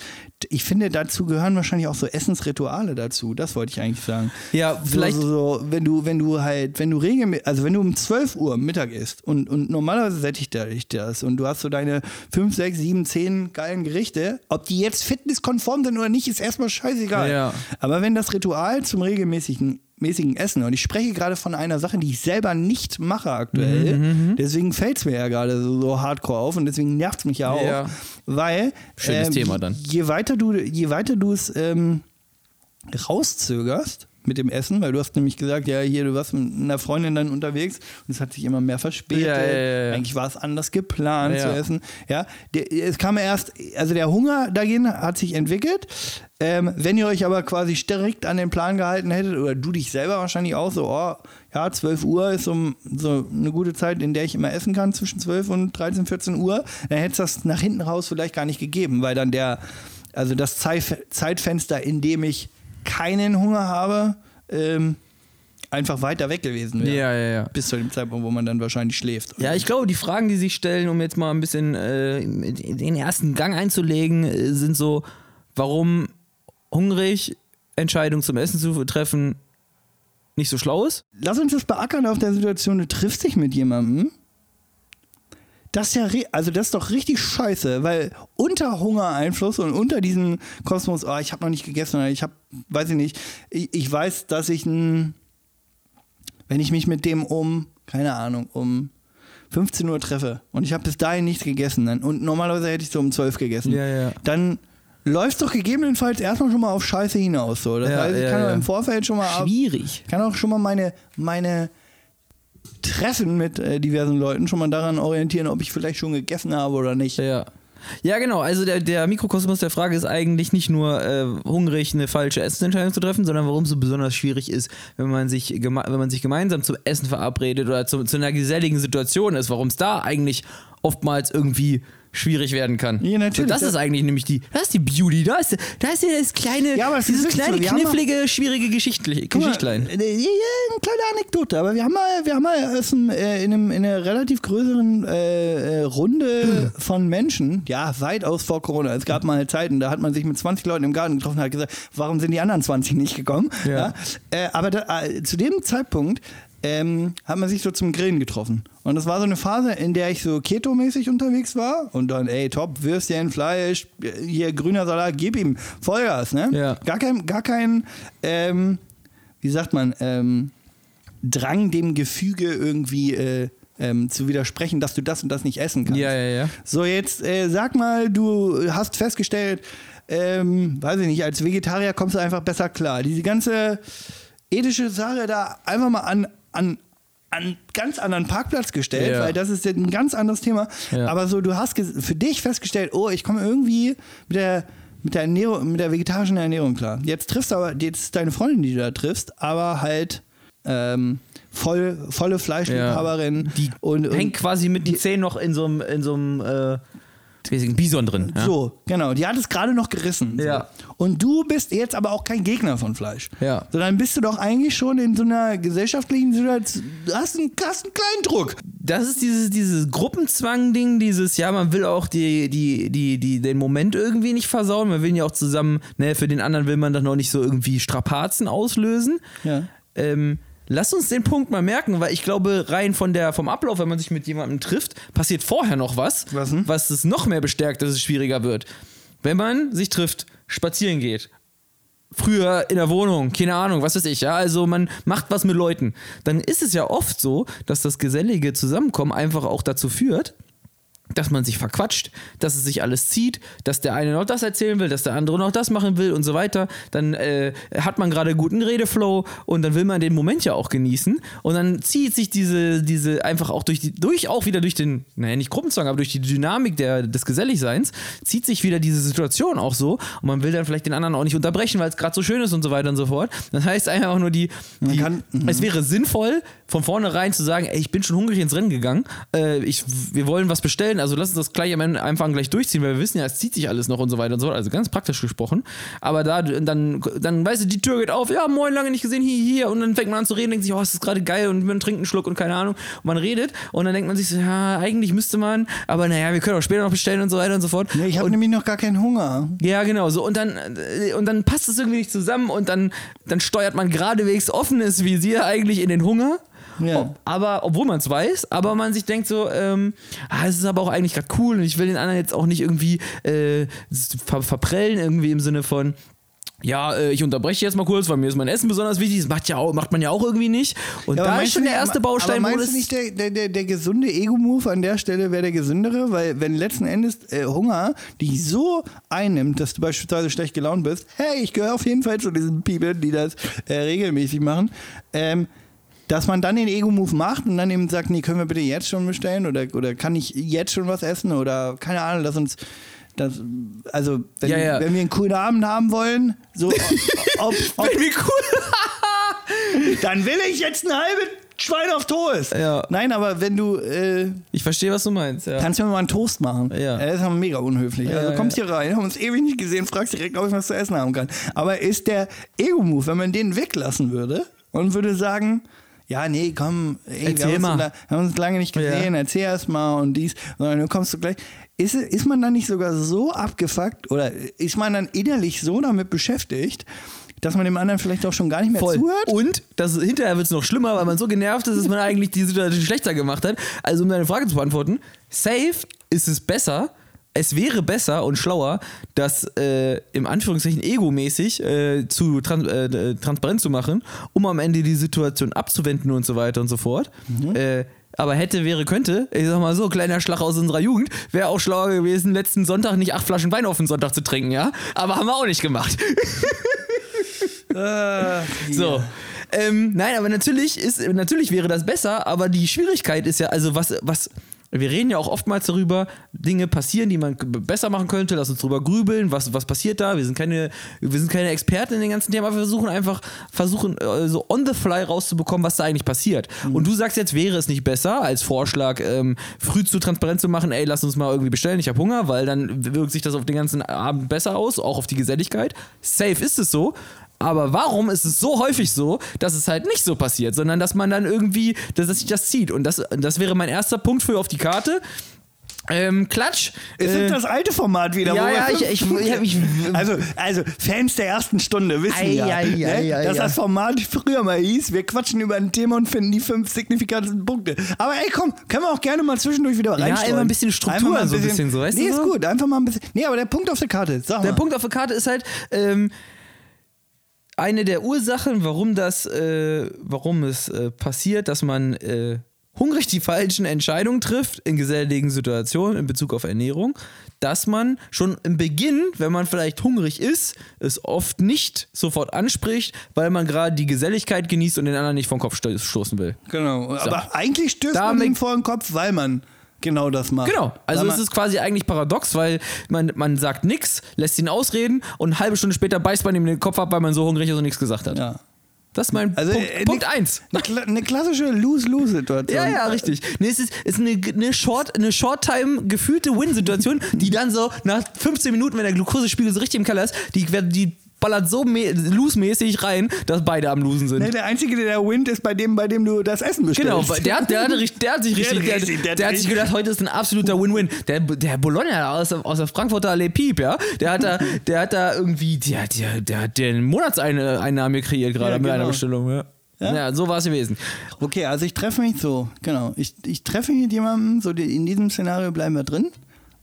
Ich finde, dazu gehören wahrscheinlich auch so Essensrituale dazu. Das wollte ich eigentlich sagen. Ja, vielleicht- So, so, so, wenn du, wenn du halt, wenn du regelmäßig, also wenn du um 12 Uhr Mittag isst und, und normalerweise sättigt dich das und du hast so deine 5, 6, 7, 10 geilen Gerichte, ob die jetzt fitnesskonform sind oder nicht, ist erstmal scheißegal. Ja. Aber wenn das Ritual zum regelmäßigen mäßigen Essen, und ich spreche gerade von einer Sache, die ich selber nicht mache aktuell, Mhm, deswegen fällt es mir ja gerade so, so hardcore auf und deswegen nervt es mich ja auch, Ja. Weil Schönes ähm, Thema dann. Je weiter du, je weiter du es ähm, rauszögerst mit dem Essen, weil du hast nämlich gesagt, ja, hier, du warst mit einer Freundin dann unterwegs und es hat sich immer mehr verspätet. Ja, ja, ja. Eigentlich war es anders geplant zu essen. Ja, der, es kam erst, also der Hunger dagegen hat sich entwickelt. Ähm, wenn ihr euch aber quasi strikt an den Plan gehalten hättet, oder du dich selber wahrscheinlich auch so, oh, ja, 12 Uhr ist so, so eine gute Zeit, in der ich immer essen kann, zwischen 12 und 13, 14 Uhr, dann hätte es das nach hinten raus vielleicht gar nicht gegeben, weil dann der, also das Zeit, Zeitfenster, in dem ich keinen Hunger habe, ähm, einfach weiter weg gewesen wäre. Ja, ja, ja. Bis zu dem Zeitpunkt, wo man dann wahrscheinlich schläft. Ja, ich glaube, die Fragen, die sich stellen, um jetzt mal ein bisschen äh, den ersten Gang einzulegen, äh, sind so, warum hungrig Entscheidungen zum Essen zu treffen nicht so schlau ist? Lass uns das beackern auf der Situation, du triffst dich mit jemandem. Das ist ja, also das ist doch richtig scheiße, weil unter Hungereinfluss und unter diesem Kosmos, oh, ich habe noch nicht gegessen oder ich habe, weiß ich nicht, ich, ich weiß, dass ich ein, wenn ich mich mit dem um, keine Ahnung, um 15 Uhr treffe und ich habe bis dahin nichts gegessen dann, und normalerweise hätte ich so um 12 gegessen, Ja, ja. dann läuft doch gegebenenfalls erstmal schon mal auf Scheiße hinaus. So. Das Ja, heißt, ich kann ja. im Vorfeld schon mal ab, Schwierig. kann auch schon mal meine, meine Treffen mit äh, diversen Leuten schon mal daran orientieren, ob ich vielleicht schon gegessen habe oder nicht. Ja. Ja, genau. Also der, der Mikrokosmos der Frage ist eigentlich nicht nur äh, hungrig, eine falsche Essensentscheidung zu treffen, sondern warum es so besonders schwierig ist, wenn man sich, wenn man sich gemeinsam zum Essen verabredet oder zu, zu einer geselligen Situation ist, warum es da eigentlich oftmals irgendwie schwierig werden kann. Ja, natürlich. So, das ist eigentlich nämlich die, das ist die Beauty, da ist, da ist ja das kleine, Ja, aber dieses kleine, so, knifflige, schwierige Geschichtli Guck mal, Geschichtlein. äh, ja, ja, eine kleine Anekdote, aber wir haben mal, wir haben mal aus einem, äh, in, einem, in einer relativ größeren äh, äh, Runde von Menschen, ja, weitaus vor Corona, es gab mal Zeiten, da hat man sich mit 20 Leuten im Garten getroffen und hat gesagt, warum sind die anderen 20 nicht gekommen? Ja. Äh, aber da, äh, zu dem Zeitpunkt ähm, hat man sich so zum Grillen getroffen. Und das war so eine Phase, in der ich so Keto-mäßig unterwegs war und dann, ey, top, Würstchen, Fleisch, hier grüner Salat, gib ihm Vollgas, ne? Ja. Gar kein, gar kein ähm, wie sagt man, ähm, Drang dem Gefüge irgendwie äh, ähm, zu widersprechen, dass du das und das nicht essen kannst. Ja, ja, ja. So, jetzt äh, sag mal, du hast festgestellt, ähm, weiß ich nicht, als Vegetarier kommst du einfach besser klar. Diese ganze ethische Sache da einfach mal an, an, an ganz anderen Parkplatz gestellt, Ja. weil das ist ein ganz anderes Thema. Ja. Aber so, du hast für dich festgestellt, oh, ich komme irgendwie mit der mit der Ernährung, mit der vegetarischen Ernährung klar. Jetzt triffst du aber, jetzt ist deine Freundin, die du da triffst, aber halt ähm, voll, volle Fleischliebhaberin. Die und, und hängt quasi mit den Zähnen noch in so einem, in so einem äh, riesigen Bison drin. Ja? So, genau. Die hat es gerade noch gerissen. So. Ja. Und du bist jetzt aber auch kein Gegner von Fleisch. Ja. Sondern bist du doch eigentlich schon in so einer gesellschaftlichen Situation, du hast einen, hast einen kleinen Druck. Das ist dieses, dieses Gruppenzwang-Ding, dieses, ja, man will auch die, die, die, die, den Moment irgendwie nicht versauen. Man will ja auch zusammen, ne, für den anderen will man dann noch nicht so irgendwie Strapazen auslösen. Ja. Ähm, lass uns den Punkt mal merken, weil ich glaube, rein von der, vom Ablauf, wenn man sich mit jemandem trifft, passiert vorher noch was, Was was es noch mehr bestärkt, dass es schwieriger wird. Wenn man sich trifft, spazieren geht, früher in der Wohnung, keine Ahnung, was weiß ich, ja, also man macht was mit Leuten, dann ist es ja oft so, dass das gesellige Zusammenkommen einfach auch dazu führt, dass man sich verquatscht, dass es sich alles zieht, dass der eine noch das erzählen will, dass der andere noch das machen will und so weiter. Dann äh, hat man gerade guten Redeflow und dann will man den Moment ja auch genießen. Und dann zieht sich diese, diese einfach auch durch die, durch auch wieder durch den, naja, nicht Gruppenzwang, aber durch die Dynamik der, des Geselligseins, zieht sich wieder diese Situation auch so. Und man will dann vielleicht den anderen auch nicht unterbrechen, weil es gerade so schön ist und so weiter und so fort. Das heißt einfach nur die, die kann- mhm. es wäre sinnvoll, von vornherein zu sagen, ey, ich bin schon hungrig ins Rennen gegangen, äh, ich, wir wollen was bestellen, also lass uns das gleich am einfach gleich durchziehen, weil wir wissen ja, es zieht sich alles noch und so weiter und so fort, also ganz praktisch gesprochen. Aber da, dann, dann weißt du, die Tür geht auf, ja, moin, lange nicht gesehen, hier, hier, und dann fängt man an zu reden, denkt sich, oh, ist gerade geil. Und man trinkt einen Schluck und keine Ahnung, und man redet. Und dann denkt man sich so, ja, eigentlich müsste man, aber naja, wir können auch später noch bestellen und so weiter und so fort. Nee, ich habe nämlich noch gar keinen Hunger. ja, genau, so und dann äh, und dann passt es irgendwie nicht zusammen. Und dann, dann steuert man geradewegs offenes Visier eigentlich in den Hunger. Ja. Ob- Aber obwohl man es weiß, aber man sich denkt so, ähm, ah, es ist aber auch eigentlich gerade cool und ich will den anderen jetzt auch nicht irgendwie äh, ver verprellen, irgendwie im Sinne von, ja, äh, ich unterbreche jetzt mal kurz, weil mir ist mein Essen besonders wichtig. Das macht, ja auch, macht man ja auch irgendwie nicht. Und Ja, da ist schon der nicht- erste aber- Baustein, aber meinst du nicht, der, der, der, der gesunde Ego-Move an der Stelle wäre der gesündere? Weil wenn letzten Endes äh, Hunger dich so einnimmt, dass du beispielsweise schlecht gelaunt bist, hey, ich gehöre auf jeden Fall zu diesen People, die das äh, regelmäßig machen, ähm, dass man dann den Ego-Move macht und dann eben sagt, nee, können wir bitte jetzt schon bestellen oder, oder kann ich jetzt schon was essen oder keine Ahnung, lass uns das, also wenn, Ja, ja. wenn wir einen coolen Abend haben wollen, so ob, ob, Wie cool. dann will ich jetzt ein halbes Schwein auf Toast. Ja. Nein, aber wenn du, äh, Ich verstehe, was du meinst. Ja. kannst du mir mal einen Toast machen. Ja. Das ist mega unhöflich. Also kommst hier rein, haben uns ewig nicht gesehen, fragst direkt, ob ich was zu essen haben kann. Aber ist der Ego-Move, wenn man den weglassen würde und würde sagen, ja, nee, komm, ey, wir Erzähl haben, uns, mal. so la- haben uns lange nicht gesehen, erzähl erst mal und dies, sondern dann kommst du gleich. Ist, ist man dann nicht sogar so abgefuckt oder ist man dann innerlich so damit beschäftigt, dass man dem anderen vielleicht auch schon gar nicht mehr Voll. zuhört? Und das, hinterher wird es noch schlimmer, weil man so genervt ist, dass man eigentlich die Situation schlechter gemacht hat. Also, um deine Frage zu beantworten, safe ist es besser, es wäre besser und schlauer, das äh, im Anführungszeichen egomäßig äh, zu tran äh, transparent zu machen, um am Ende die Situation abzuwenden und so weiter und so fort. Äh, aber hätte, wäre, könnte, ich sag mal so, kleiner Schlag aus unserer Jugend, wäre auch schlauer gewesen, letzten Sonntag nicht acht Flaschen Wein auf den Sonntag zu trinken, ja? Aber haben wir auch nicht gemacht. So. Ähm, nein, aber natürlich ist, natürlich wäre das besser, aber die Schwierigkeit ist ja, also was, was, wir reden ja auch oftmals darüber, Dinge passieren, die man besser machen könnte, lass uns drüber grübeln, was, was passiert da, wir sind keine, wir sind keine Experten in den ganzen Themen, aber wir versuchen einfach, versuchen äh, so on the fly rauszubekommen, was da eigentlich passiert. Und du sagst jetzt, wäre es nicht besser, als Vorschlag, ähm, früh zu transparent zu machen, ey, lass uns mal irgendwie bestellen, ich habe Hunger, weil dann wirkt sich das auf den ganzen Abend besser aus, auch auf die Geselligkeit. Safe ist es so, aber warum ist es so häufig so, dass es halt nicht so passiert, sondern dass man dann irgendwie, dass, dass sich das zieht? Und das, das wäre mein erster Punkt für auf die Karte. Ähm, Klatsch. Ist Äh, das das alte Format wieder? ja, ja, ich, ich, ich, hab mich. also, also Fans der ersten Stunde wissen Ei, ja, ei, ne, ei, dass das Format früher mal hieß, wir quatschen über ein Thema und finden die fünf signifikantesten Punkte. Aber ey, komm, können wir auch gerne mal zwischendurch wieder reinstreuen. immer ein bisschen Struktur, Einfach mal so ein bisschen so, weißt du Nee, ist so? gut, einfach mal ein bisschen. Nee, aber der Punkt auf der Karte, sag Der mal. Punkt auf der Karte ist halt, ähm, eine der Ursachen, warum das, äh, warum es äh, passiert, dass man äh, hungrig die falschen Entscheidungen trifft in geselligen Situationen in Bezug auf Ernährung, dass man schon im Beginn, wenn man vielleicht hungrig ist, es oft nicht sofort anspricht, weil man gerade die Geselligkeit genießt und den anderen nicht vom Kopf sto- stoßen will. Genau, aber eigentlich stößt man Damit- ihm vor den Kopf, weil man genau das macht. Genau, also es ist quasi eigentlich paradox, weil man, man sagt nichts, lässt ihn ausreden und eine halbe Stunde später beißt man ihm den Kopf ab, weil man so hungrig ist und nichts gesagt hat. Ja. Das ist mein Also, Punkt, äh, Punkt ne- eins. Eine, kla eine klassische Lose-Lose-Situation. Ja, ja, richtig. Nee, es ist, ist eine, eine Short, eine Short-Time gefühlte Win-Situation, die dann so nach 15 Minuten, wenn der Glukosespiegel so richtig im Keller ist, die, die ballert so loose-mäßig rein, dass beide am Losen sind. Nee, der Einzige, der da wint, ist bei dem, bei dem du das Essen bestellst. Genau, der, hat- der, richt- der hat sich Der hat richtig, der, richtig, der der, hat hat sich gedacht, heute ist ein absoluter Win-Win. Der, der Bologna aus, der- aus der Frankfurter Allee Piep, ja, der hat da, der hat da irgendwie, der, der, der hat den Monatseinnahme kreiert gerade Ja, mit einer genau. Bestellung, ja. Ja? Ja, so war es gewesen. Okay, also ich treffe mich so, genau. Ich, ich treffe mich mit jemandem, so die, in diesem Szenario bleiben wir drin.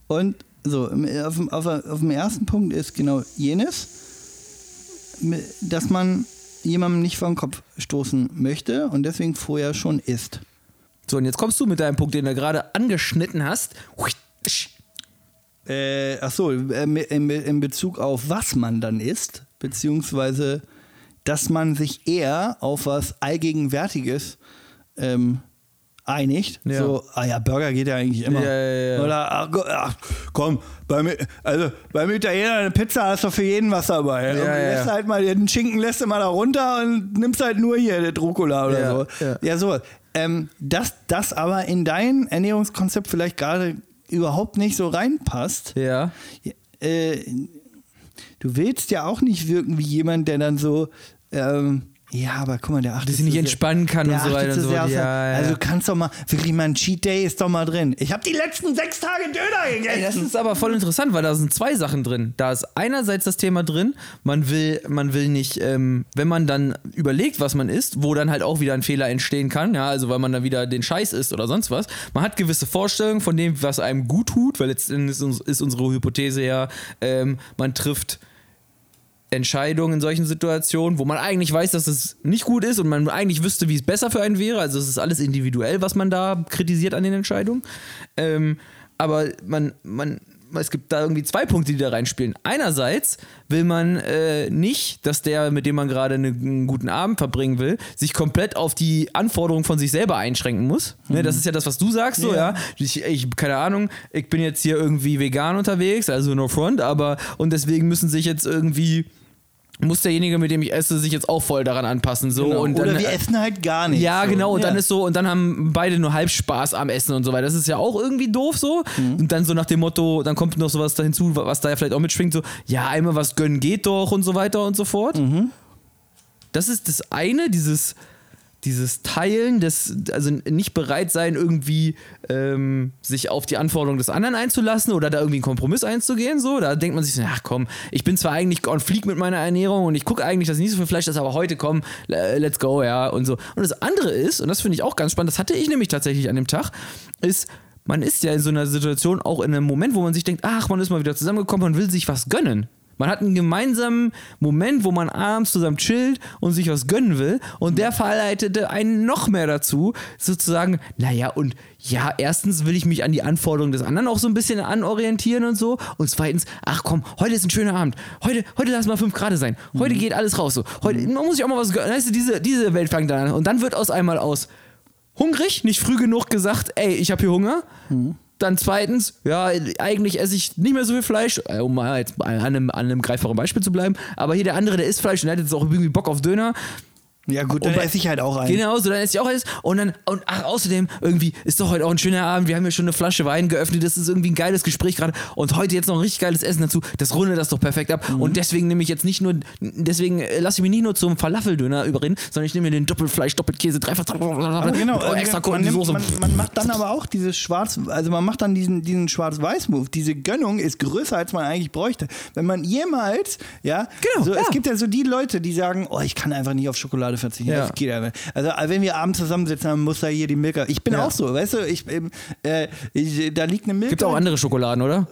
Und so, auf, dem- auf, auf dem ersten Punkt ist genau jenes, dass man jemandem nicht vor den Kopf stoßen möchte und deswegen vorher schon isst. So, und jetzt kommst du mit deinem Punkt, den du gerade angeschnitten hast. Äh, ach so, ähm, in, in Bezug auf was man dann isst, beziehungsweise dass man sich eher auf was Allgegenwärtiges ähm, einigt. Ja. So, ah ja, Burger geht ja eigentlich immer. Ja, ja, ja. Oder, ach, ach, komm, beim, also, beim Italiener eine Pizza hast du für jeden was dabei. Und ja, lässt ja. halt mal den Schinken lässt du mal da runter und nimmst halt nur hier den Rucola oder Ja, so. ja. Ja, so. Ähm, dass das aber in dein Ernährungskonzept vielleicht gerade überhaupt nicht so reinpasst. Ja. Äh, du willst ja auch nicht wirken wie jemand, der dann so, ähm, ja, aber guck mal, der achtet sich nicht so sehr- entspannen kann und so weiter und so Ja, ja. Also du kannst doch mal, wirklich mal ein Cheat Day ist doch mal drin. Ich habe die letzten sechs Tage Döner Ey, das gegessen. ist aber voll interessant, weil da sind zwei Sachen drin. Da ist einerseits das Thema drin, man will, man will nicht, ähm, wenn man dann überlegt, was man isst, wo dann halt auch wieder ein Fehler entstehen kann, ja, also weil man dann wieder den Scheiß isst oder sonst was. Man hat gewisse Vorstellungen von dem, was einem gut tut, weil letztendlich ist unsere Hypothese ja, ähm, man trifft Entscheidungen in solchen Situationen, wo man eigentlich weiß, dass es nicht gut ist und man eigentlich wüsste, wie es besser für einen wäre. Also es ist alles individuell, was man da kritisiert an den Entscheidungen. Ähm, aber man, man, es gibt da irgendwie zwei Punkte, die da reinspielen. Einerseits will man äh, nicht, dass der, mit dem man gerade eine- einen guten Abend verbringen will, sich komplett auf die Anforderungen von sich selber einschränken muss. Ne, das ist ja das, was du sagst, so, ja. Ich, ich, keine Ahnung, ich bin jetzt hier irgendwie vegan unterwegs, also no front, aber und deswegen müssen sich jetzt irgendwie muss derjenige, mit dem ich esse, sich jetzt auch voll daran anpassen. So. Genau. Und dann, Oder wir essen halt gar nicht. ja, so. genau. Und dann Ja. ist so, und dann haben beide nur halb Spaß am Essen und so weiter. Das ist ja auch irgendwie doof so. Mhm. Und dann so nach dem Motto, dann kommt noch sowas da hinzu, was da ja vielleicht auch mitschwingt, so, ja, einmal was gönnen geht doch und so weiter und so fort. Mhm. Das ist das eine, dieses, dieses Teilen, das, also nicht bereit sein, irgendwie ähm, sich auf die Anforderungen des anderen einzulassen oder da irgendwie einen Kompromiss einzugehen. So, da denkt man sich ach komm, ich bin zwar eigentlich on fleek mit meiner Ernährung und ich gucke eigentlich, dass ich nicht so viel Fleisch esse, aber heute komm, le- let's go, ja, und so. Und das andere ist, und das finde ich auch ganz spannend, das hatte ich nämlich tatsächlich an dem Tag, ist, man ist ja in so einer Situation auch in einem Moment, wo man sich denkt, ach, man ist mal wieder zusammengekommen, man will sich was gönnen. Man hat einen gemeinsamen Moment, wo man abends zusammen chillt und sich was gönnen will. Und der verleitete einen noch mehr dazu, sozusagen, naja, und ja, erstens will ich mich an die Anforderungen des anderen auch so ein bisschen anorientieren und so. Und zweitens, ach komm, heute ist ein schöner Abend. Heute, heute lass mal fünf Grad sein. Heute geht alles raus. So. Heute man muss sich auch mal was gönnen. Weißt du, diese, diese Welt fängt dann an. Und dann wird aus einmal aus hungrig, nicht früh genug gesagt, ey, ich habe hier Hunger. Dann zweitens, ja, eigentlich esse ich nicht mehr so viel Fleisch, äh, um mal jetzt an einem, an einem greifbaren Beispiel zu bleiben. Aber hier der andere, der isst Fleisch und hat jetzt auch irgendwie Bock auf Döner. Ja, gut, dann Und bei- esse ich halt auch ein. Genau, so dann esse ich auch alles. Und dann, und ach, außerdem, irgendwie ist doch heute auch ein schöner Abend. Wir haben ja schon eine Flasche Wein geöffnet. Das ist irgendwie ein geiles Gespräch gerade. Und heute jetzt noch ein richtig geiles Essen dazu. Das rundet das doch perfekt ab. Mhm. Und deswegen nehme ich jetzt nicht nur, deswegen äh, lasse ich mich nicht nur zum Falafeldöner überreden, sondern ich nehme mir den Doppelfleisch, Doppelkäse, dreifach, genau, mit extra man, Kohle, die nimmt, man, man macht dann aber auch dieses Schwarz, also man macht dann diesen, diesen Schwarz-Weiß-Move. Diese Gönnung ist größer, als man eigentlich bräuchte. Wenn man jemals, ja, Genau, so, ja. es gibt ja so die Leute, die sagen, oh, ich kann einfach nicht auf Schokolade verzichten. Ja. Das geht einfach. Also wenn wir abends zusammensitzen, dann muss da hier die Milka. Ich bin Ja. auch so, weißt du, ich, äh, ich, da liegt eine Milka. Gibt auch andere Schokoladen, oder?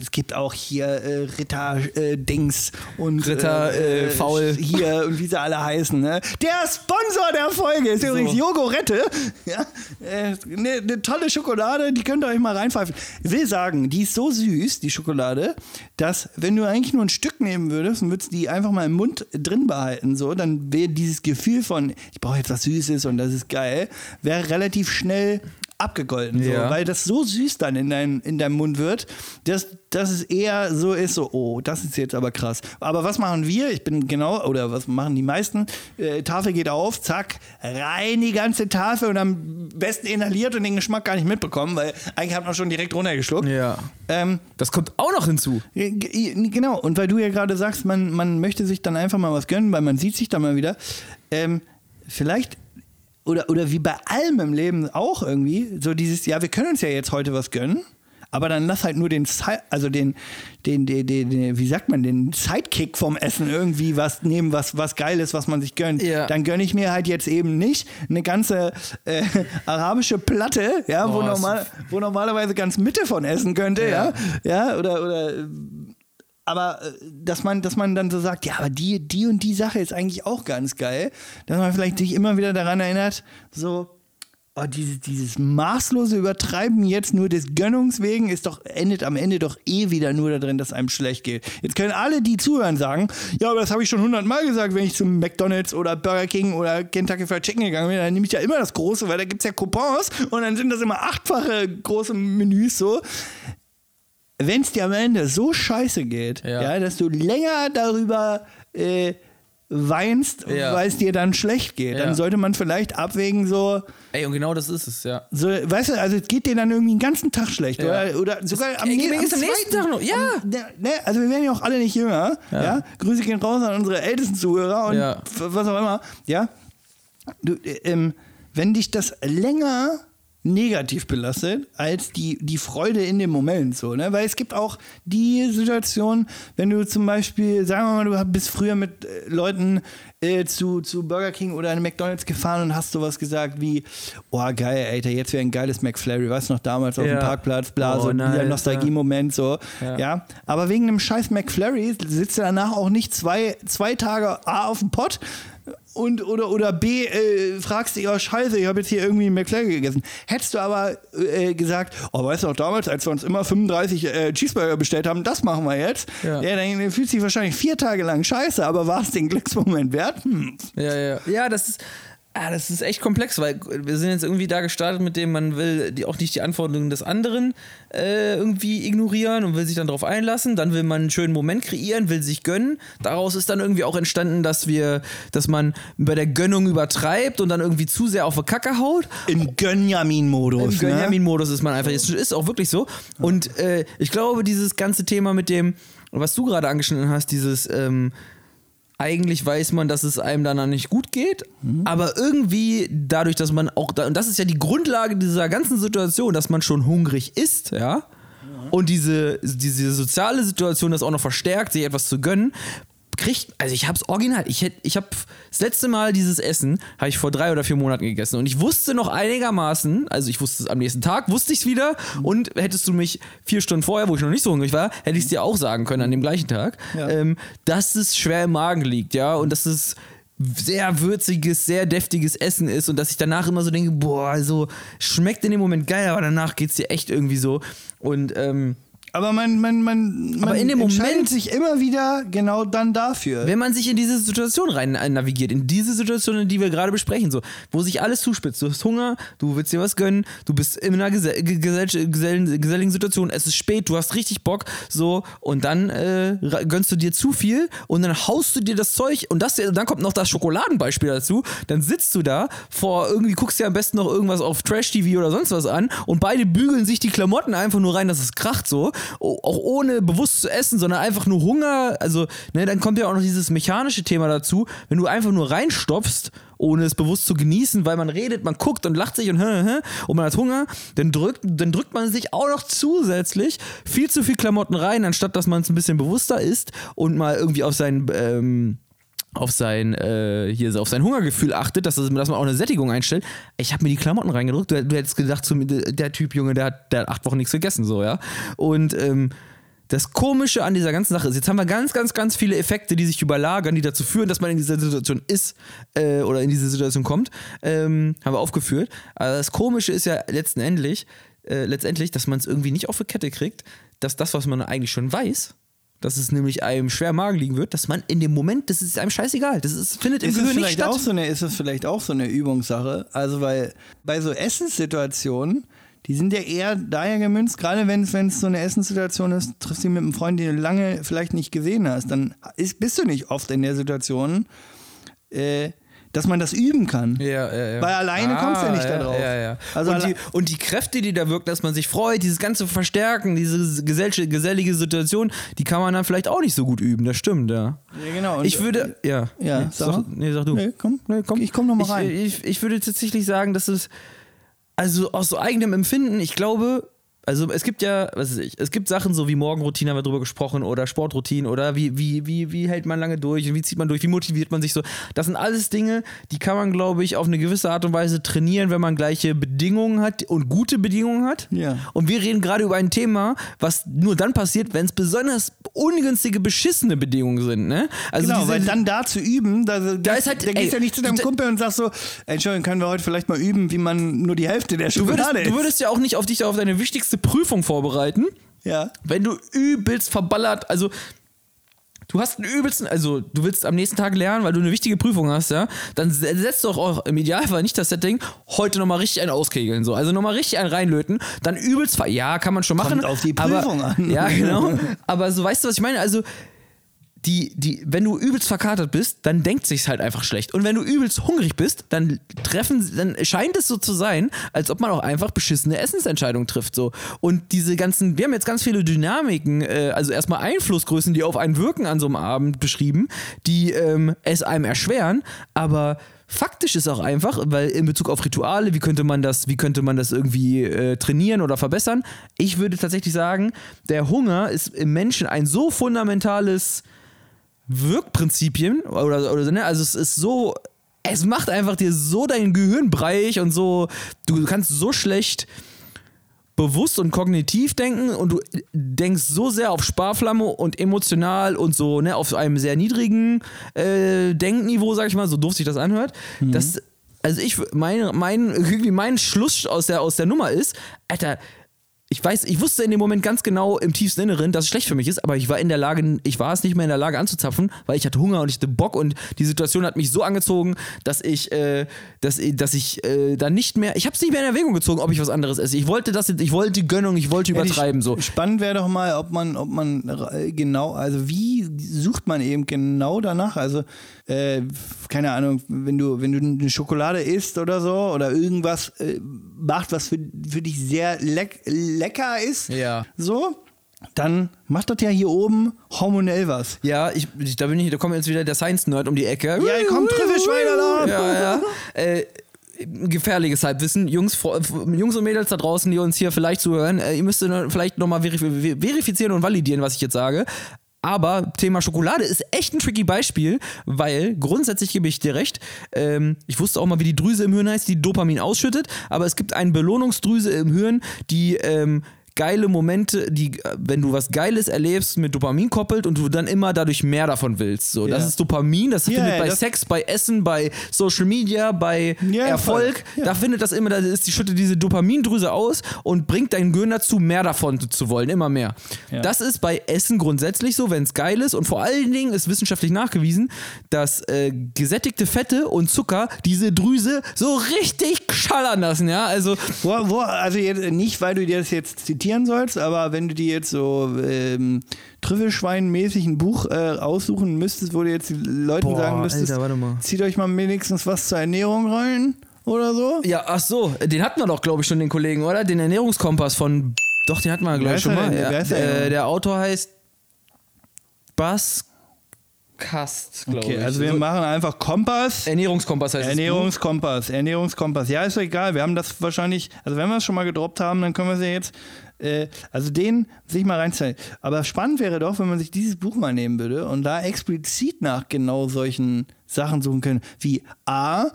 Es gibt auch hier äh, Ritter äh, Dings und Ritter, äh, Faul. hier und wie sie alle heißen. Ne? Der Sponsor der Folge ist übrigens Jogorette. Ja? Äh, Eine ne tolle Schokolade, die könnt ihr euch mal reinpfeifen. Ich will sagen, die ist so süß, die Schokolade, dass wenn du eigentlich nur ein Stück nehmen würdest und würdest die einfach mal im Mund drin behalten, so, dann wäre dieses Gefühl von, ich brauche jetzt was Süßes und das ist geil, wäre relativ schnell abgegolten, Ja. so, weil das so süß dann in, dein, in deinem Mund wird, dass, dass es eher so ist, so, oh, das ist jetzt aber krass. Aber was machen wir? Ich bin genau, oder was machen die meisten? Äh, Tafel geht auf, zack, rein die ganze Tafel und am besten inhaliert und den Geschmack gar nicht mitbekommen, weil eigentlich hat man schon direkt runtergeschluckt. Ja. Ähm, Das kommt auch noch hinzu. G- Genau, und weil du ja gerade sagst, man, man möchte sich dann einfach mal was gönnen, weil man sieht sich dann mal wieder. Ähm, vielleicht, oder, oder wie bei allem im Leben auch irgendwie, so dieses, ja, wir können uns ja jetzt heute was gönnen, aber dann lass halt nur den, also den, den, den, den, den wie sagt man, den Sidekick vom Essen irgendwie was nehmen, was, was geil ist, was man sich gönnt. Ja. Dann gönne ich mir halt jetzt eben nicht eine ganze äh, arabische Platte, ja, wo, Boah, ist- normal, wo normalerweise ganz Mitte von essen könnte, ja, ja, oder, oder aber äh, dass man, dass man dann so sagt, ja, aber die, die und die Sache ist eigentlich auch ganz geil, dass man vielleicht sich immer wieder daran erinnert, so, oh, dieses, dieses maßlose Übertreiben jetzt nur des Gönnungs wegen ist doch, endet am Ende doch eh wieder nur darin, dass einem schlecht geht. Jetzt können alle, die zuhören, sagen, ja, aber das habe ich schon hundertmal gesagt, wenn ich zum McDonalds oder Burger King oder Kentucky Fried Chicken gegangen bin, dann nehme ich ja immer das Große, weil da gibt es ja Coupons und dann sind das immer achtfache große Menüs so. Wenn es dir am Ende so scheiße geht, Ja. ja. dass du länger darüber äh, weinst, Ja. weil es dir dann schlecht geht, Ja. dann sollte man vielleicht abwägen, so, Ey, und genau das ist es, ja. so, weißt du, also es geht dir dann irgendwie den ganzen Tag schlecht. Oder, oder sogar am, Ey, nä- mir geht's am nächsten Tag noch, ja. Am, ne, ne, also wir werden ja auch alle nicht jünger. Ja. Grüße gehen raus an unsere ältesten Zuhörer und was auch immer. Ja. Du, äh, ähm, wenn dich das länger negativ belastet als die, die Freude in dem Moment so, ne? Weil es gibt auch die Situation, wenn du zum Beispiel, sagen wir mal, du bist früher mit äh, Leuten äh, zu, zu Burger King oder einem McDonalds gefahren und hast sowas gesagt wie, oh geil, Alter, jetzt wäre ein geiles McFlurry, weißt du noch damals auf Ja. dem Parkplatz, bla, Oh, so nice, Nostalgie-Moment so, Ja. ja. Aber wegen einem scheiß McFlurry sitzt du danach auch nicht zwei, zwei Tage A auf dem Pott und oder oder B äh, fragst dich, oh scheiße, ich habe jetzt hier irgendwie einen McFlurry gegessen. Hättest du aber äh, gesagt, oh weißt du noch damals, als wir uns immer 35 äh, Cheeseburger bestellt haben, das machen wir jetzt. Ja. Ja, dann fühlt sich wahrscheinlich vier Tage lang scheiße, aber war es den Glücksmoment wert? Hm. Ja, ja. Ja, das ist. Ah, das ist echt komplex, weil wir sind jetzt irgendwie da gestartet, mit dem man will die, auch nicht die Anforderungen des anderen äh, irgendwie ignorieren und will sich dann darauf einlassen. Dann will man einen schönen Moment kreieren, will sich gönnen. Daraus ist dann irgendwie auch entstanden, dass wir, dass man bei der Gönnung übertreibt und dann irgendwie zu sehr auf die Kacke haut. Im Gönjamin-Modus. Im ne? Gönjamin-Modus ist man einfach. Es ist auch wirklich so. Und äh, ich glaube, dieses ganze Thema mit dem, was du gerade angeschnitten hast, dieses ähm, eigentlich weiß man, dass es einem danach nicht gut geht, aber irgendwie dadurch, dass man auch, da, und das ist ja die Grundlage dieser ganzen Situation, dass man schon hungrig ist, ja, und diese, diese soziale Situation das auch noch verstärkt, sich etwas zu gönnen, kriegt, also ich hab's original, ich hätte, ich habe das letzte Mal dieses Essen, habe ich vor drei oder vier Monaten gegessen. Und ich wusste noch einigermaßen, also ich wusste es am nächsten Tag, wusste ich es wieder und hättest du mich vier Stunden vorher, wo ich noch nicht so hungrig war, hätte ich es dir auch sagen können an dem gleichen Tag, Ja. ähm, dass es schwer im Magen liegt, ja, und dass es sehr würziges, sehr deftiges Essen ist und dass ich danach immer so denke, boah, so schmeckt in dem Moment geil, aber danach geht's dir echt irgendwie so. Und ähm, Aber man, man, man, man Aber in dem Moment- sich immer wieder genau dann dafür. Wenn man sich in diese Situation rein äh, navigiert, in diese Situation, in die wir gerade besprechen, so, wo sich alles zuspitzt, du hast Hunger, du willst dir was gönnen, du bist in einer gesell gesell gesell geselligen Situation, es ist spät, du hast richtig Bock, so, und dann äh, gönnst du dir zu viel und dann haust du dir das Zeug und das, dann kommt noch das Schokoladenbeispiel dazu, dann sitzt du da vor, irgendwie guckst dir am besten noch irgendwas auf Trash-TV oder sonst was an und beide bügeln sich die Klamotten einfach nur rein, dass es kracht so, auch ohne bewusst zu essen, sondern einfach nur Hunger, also, ne, dann kommt ja auch noch dieses mechanische Thema dazu, wenn du einfach nur reinstopfst, ohne es bewusst zu genießen, weil man redet, man guckt und lacht sich und und man hat Hunger, dann drückt, dann drückt man sich auch noch zusätzlich viel zu viel Klamotten rein, anstatt dass man es ein bisschen bewusster isst und mal irgendwie auf sein, ähm, auf sein, äh, hier, auf sein Hungergefühl achtet, dass, das, dass man auch eine Sättigung einstellt. Ich habe mir die Klamotten reingedrückt. Du, du hättest gedacht, zu mir, der, Typ, Junge, der hat, der hat acht Wochen nichts gegessen, so, ja. Und ähm, das Komische an dieser ganzen Sache ist, jetzt haben wir ganz, ganz, ganz viele Effekte, die sich überlagern, die dazu führen, dass man in dieser Situation ist äh, oder in diese Situation kommt. Ähm, haben wir aufgeführt. Aber das Komische ist ja letztendlich, äh, letztendlich, dass man es irgendwie nicht auf die Kette kriegt, dass das, was man eigentlich schon weiß, dass es nämlich einem schwer im Magen liegen wird, dass man in dem Moment, das ist einem scheißegal. Das ist, findet im Ist Gehirn nicht vielleicht statt. auch so eine, ist es vielleicht auch so eine Übungssache? Also, weil bei so Essenssituationen, die sind ja eher daher gemünzt, gerade wenn es so eine Essenssituation ist, triffst du dich mit einem Freund, den du lange vielleicht nicht gesehen hast, dann ist, bist du nicht oft in der Situation, äh, dass man das üben kann. Ja, ja, ja. Weil alleine kommst du ja nicht da drauf. Ja, ja. Also und, die, und die Kräfte, die da wirken, dass man sich freut, dieses ganze Verstärken, diese gesell gesellige Situation, die kann man dann vielleicht auch nicht so gut üben. Das stimmt, ja. Ja, genau. Und- ich würde, ja. Ja, nee, sag sag, nee, sag du. Nee, komm. Nee, komm. Ich komm noch mal ich, rein. Ich, ich würde tatsächlich sagen, dass es, also aus so eigenem Empfinden, ich glaube, also es gibt ja, was weiß ich, es gibt Sachen so wie Morgenroutine haben wir drüber gesprochen oder Sportroutine oder wie, wie, wie, wie hält man lange durch und wie zieht man durch, wie motiviert man sich so. Das sind alles Dinge, die kann man, glaube ich, auf eine gewisse Art und Weise trainieren, wenn man gleiche Bedingungen hat und gute Bedingungen hat. Ja. Und wir reden gerade über ein Thema, was nur dann passiert, wenn es besonders ungünstige, beschissene Bedingungen sind. Ne? Also Genau, diese- weil dann da zu üben, da, da, ist halt- da gehst ey, ja nicht zu deinem Kumpel und sagst so, Entschuldigung, können wir heute vielleicht mal üben, wie man nur die Hälfte der du, würdest, Schokolade du würdest ja auch nicht auf dich auf deine wichtigste Prüfung vorbereiten. Ja. wenn du übelst verballert, also du hast einen übelsten, also du willst am nächsten Tag lernen, weil du eine wichtige Prüfung hast, ja, dann se- setzt doch auch im Idealfall nicht das Setting, heute nochmal richtig einen auskegeln, so, also nochmal richtig einen reinlöten, dann übelst, ja, kann man schon machen. Kommt auf die aber, Prüfung an. Ja, genau, aber so, weißt du, was ich meine, also die, die, wenn du übelst verkatert bist, dann denkt sich's halt einfach schlecht. Und wenn du übelst hungrig bist, dann treffen, dann scheint es so zu sein, als ob man auch einfach beschissene Essensentscheidungen trifft. So. Und diese ganzen, wir haben jetzt ganz viele Dynamiken, äh, also erstmal Einflussgrößen, die auf einen wirken an so einem Abend beschrieben, die ähm, es einem erschweren, aber faktisch ist auch einfach, weil in Bezug auf Rituale, wie könnte man das, wie könnte man das irgendwie äh, trainieren oder verbessern? Ich würde tatsächlich sagen, der Hunger ist im Menschen ein so fundamentales Wirkprinzipien oder, oder so, ne? Also es ist so, es macht einfach dir so dein Gehirn breiig und so, du kannst so schlecht bewusst und kognitiv denken und du denkst so sehr auf Sparflamme und emotional und so, ne, auf einem sehr niedrigen äh, Denkniveau, sag ich mal, so doof sich das anhört, dass, also ich, mein, mein, irgendwie mein Schluss aus der, aus der Nummer ist, Alter, ich weiß, ich wusste in dem Moment ganz genau im tiefsten Inneren, dass es schlecht für mich ist, aber ich war in der Lage, ich war es nicht mehr in der Lage anzuzapfen, weil ich hatte Hunger und ich hatte Bock und die Situation hat mich so angezogen, dass ich, äh, dass, dass ich äh, dann nicht mehr, ich habe es nicht mehr in Erwägung gezogen, ob ich was anderes esse. Ich wollte das, ich wollte die Gönnung, ich wollte übertreiben so. Sp- Spannend wäre doch mal, ob man, ob man äh, genau, also wie sucht man eben genau danach? Also, äh, keine Ahnung, wenn du, wenn du eine Schokolade isst oder so oder irgendwas äh, macht, was für, für dich sehr leck, lecker ist, Ja. so, dann macht das ja hier oben hormonell was. Ja, ich, ich, da bin ich, da kommt jetzt wieder der Science-Nerd um die Ecke. Ja, komm, Trüffelschweine da! Ja, ja. Äh, gefährliches Halbwissen. Jungs, Jungs und Mädels da draußen, die uns hier vielleicht zuhören, äh, ihr müsst vielleicht nochmal verif verifizieren und validieren, was ich jetzt sage. Aber Thema Schokolade ist echt ein tricky Beispiel, weil grundsätzlich gebe ich dir recht. Ähm, ich wusste auch mal, wie die Drüse im Hirn heißt, die Dopamin ausschüttet, aber es gibt eine Belohnungsdrüse im Hirn, die ähm, geile Momente, die, äh, wenn du was Geiles erlebst, mit Dopamin koppelt und du dann immer dadurch mehr davon willst. So, das Ja. ist Dopamin, das Ja, findet bei das- Sex, bei Essen, bei Social Media, bei Ja, Erfolg, da findet das immer, da ist die schüttet diese Dopamindrüse aus und bringt dein Gehirn dazu, mehr davon zu wollen, immer mehr. Das ist bei Essen grundsätzlich so, wenn es geil ist und vor allen Dingen ist wissenschaftlich nachgewiesen, dass äh, gesättigte Fette und Zucker diese Drüse so richtig schallern lassen, ja, also Wo, wo, also nicht, weil du dir das jetzt zitieren sollst, aber wenn du dir jetzt so ähm, Trüffelschwein-mäßig ein Buch äh, aussuchen müsstest, wo du jetzt Leuten Boah, sagen müsstest, Alter, zieht euch mal wenigstens was zur Ernährung rein oder so. Ja, ach so, den hatten wir doch, glaube ich, schon, den Kollegen, oder? Den Ernährungskompass von. Doch, den hatten wir, glaube ich, schon mal. denn? Ja, der äh, der Autor heißt Bas Kast, glaube Okay, ich. also wir machen einfach Kompass. Ernährungskompass heißt Ernährungskompass, Ernährungskompass. Ja, ist doch egal. Wir haben das wahrscheinlich, also wenn wir es schon mal gedroppt haben, dann können wir es ja jetzt, äh, also den sich mal reinstellen. Aber spannend wäre doch, wenn man sich dieses Buch mal nehmen würde und da explizit nach genau solchen Sachen suchen können, wie A,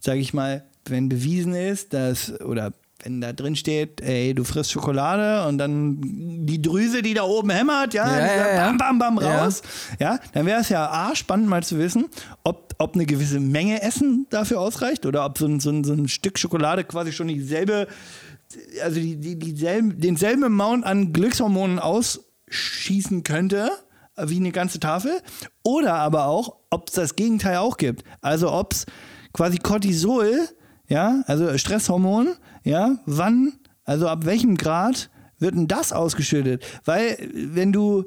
sage ich mal, wenn bewiesen ist, dass, oder wenn da drin steht, ey, du frisst Schokolade und dann die Drüse, die da oben hämmert, ja, Ja, ja, ja. bam, bam, bam raus, ja, dann wäre es ja A, spannend mal zu wissen, ob, ob eine gewisse Menge Essen dafür ausreicht oder ob so ein, so ein, so ein Stück Schokolade quasi schon dieselbe, also die, die, dieselben, denselben Amount an Glückshormonen ausschießen könnte wie eine ganze Tafel. Oder aber auch, ob es das Gegenteil auch gibt. Also ob es quasi Cortisol, ja, also Stresshormon, ja, wann, also ab welchem Grad wird denn das ausgeschüttet? Weil wenn du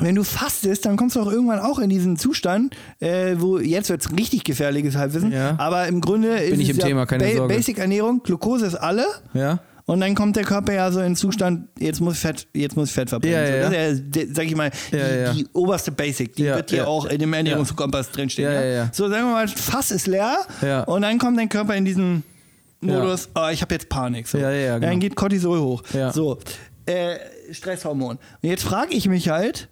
wenn du fastest, dann kommst du auch irgendwann auch in diesen Zustand, äh, wo jetzt wird es richtig gefährliches Halbwissen, Ja. aber im Grunde ist ich im ja Thema, keine Sorge. Basic Ernährung, Glukose ist alle Ja. und dann kommt der Körper ja so in den Zustand, jetzt muss ich Fett, jetzt muss Fett verbrennen. Ja, so, ja, das ist ja, sag ich mal, die, Ja, ja. die oberste Basic, die wird hier ja. auch in dem Ernährungskompass drinstehen. Ja, ja. So, sagen wir mal, Fass ist leer und dann kommt dein Körper in diesen Modus, oh, ich habe jetzt Panik. So. Ja, ja, genau. Dann geht Cortisol hoch. Ja. So, äh, Stresshormon. Und jetzt frage ich mich halt,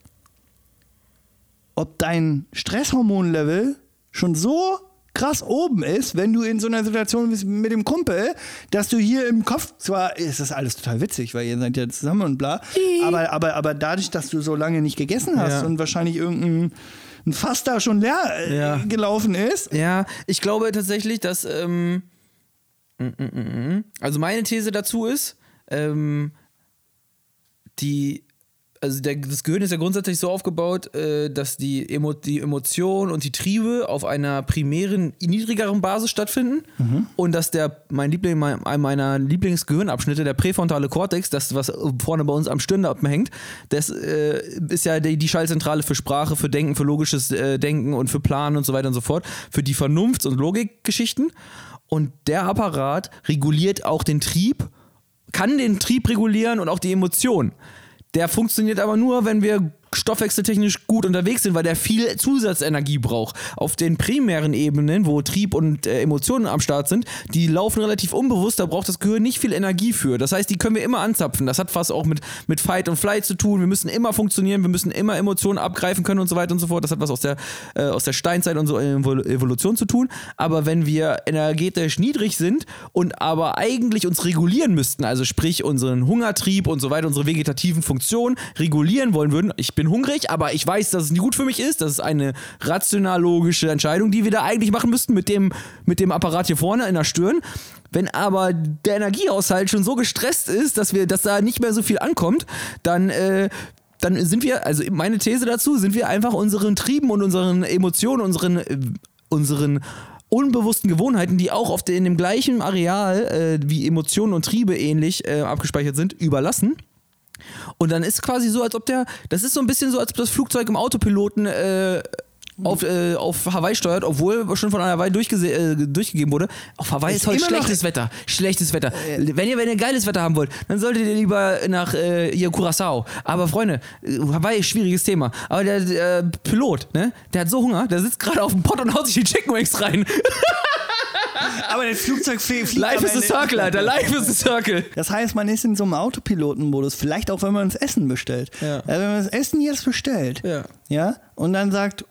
ob dein Stresshormonlevel schon so krass oben ist, wenn du in so einer Situation bist mit dem Kumpel, dass du hier im Kopf, zwar ist das alles total witzig, weil ihr seid ja zusammen und bla, aber, aber, aber dadurch, dass du so lange nicht gegessen hast Ja. und wahrscheinlich irgendein ein Fass da schon leer äh, Ja. gelaufen ist, Ja, ich glaube tatsächlich, dass. Ähm, mm, mm, mm, also meine These dazu ist, ähm, die. Also der, das Gehirn ist ja grundsätzlich so aufgebaut, äh, dass die, Emo die Emotionen und die Triebe auf einer primären, niedrigeren Basis stattfinden und dass der mein Liebling, mein, einer meiner Lieblingsgehirnabschnitte, der präfrontale Kortex, das was vorne bei uns am Stirnlappen hängt, das äh, ist ja die, die Schaltzentrale für Sprache, für Denken, für logisches äh, Denken und für Planen und so weiter und so fort, für die Vernunfts- und Logikgeschichten. Und der Apparat reguliert auch den Trieb, kann den Trieb regulieren und auch die Emotionen. Der funktioniert aber nur, wenn wir stoffwechseltechnisch gut unterwegs sind, weil der viel Zusatzenergie braucht. Auf den primären Ebenen, wo Trieb und äh, Emotionen am Start sind, die laufen relativ unbewusst, da braucht das Gehirn nicht viel Energie für. Das heißt, die können wir immer anzapfen. Das hat fast auch mit, mit Fight und Flight zu tun. Wir müssen immer funktionieren, wir müssen immer Emotionen abgreifen können und so weiter und so fort. Das hat was aus der, äh, aus der Steinzeit und so Evol- Evolution zu tun. Aber wenn wir energetisch niedrig sind und aber eigentlich uns regulieren müssten, also sprich unseren Hungertrieb und so weiter, unsere vegetativen Funktionen regulieren wollen würden, ich bin hungrig, aber ich weiß, dass es nicht gut für mich ist. Das ist eine rational logische Entscheidung, die wir da eigentlich machen müssten mit dem, mit dem Apparat hier vorne in der Stirn. Wenn aber der Energiehaushalt schon so gestresst ist, dass wir, dass da nicht mehr so viel ankommt, dann äh, dann sind wir, also meine These dazu, sind wir einfach unseren Trieben und unseren Emotionen, unseren, äh, unseren unbewussten Gewohnheiten, die auch der, in dem gleichen Areal äh, wie Emotionen und Triebe ähnlich äh, abgespeichert sind, überlassen. Und dann ist quasi so, als ob der, das ist so ein bisschen so, als ob das Flugzeug im Autopiloten äh, auf, äh, auf Hawaii steuert, obwohl schon von Hawaii äh, durchgegeben wurde. Auf Hawaii ist, Ist heute schlechtes Wetter. Schlechtes Wetter. wenn, ihr, wenn ihr geiles Wetter haben wollt, dann solltet ihr lieber nach äh, hier Curacao. Aber Freunde, äh, Hawaii ist schwieriges Thema. Aber der, der Pilot, ne, der hat so Hunger, der sitzt gerade auf dem Pott und haut sich die Chicken Wings rein. aber das Flugzeug flie- fliegt Life is a circle, Alter. Life is a circle. Das heißt, man ist in so einem Autopilotenmodus, vielleicht auch, wenn man das Essen bestellt. Ja. Also wenn man das Essen jetzt bestellt, Ja. ja, und dann sagt,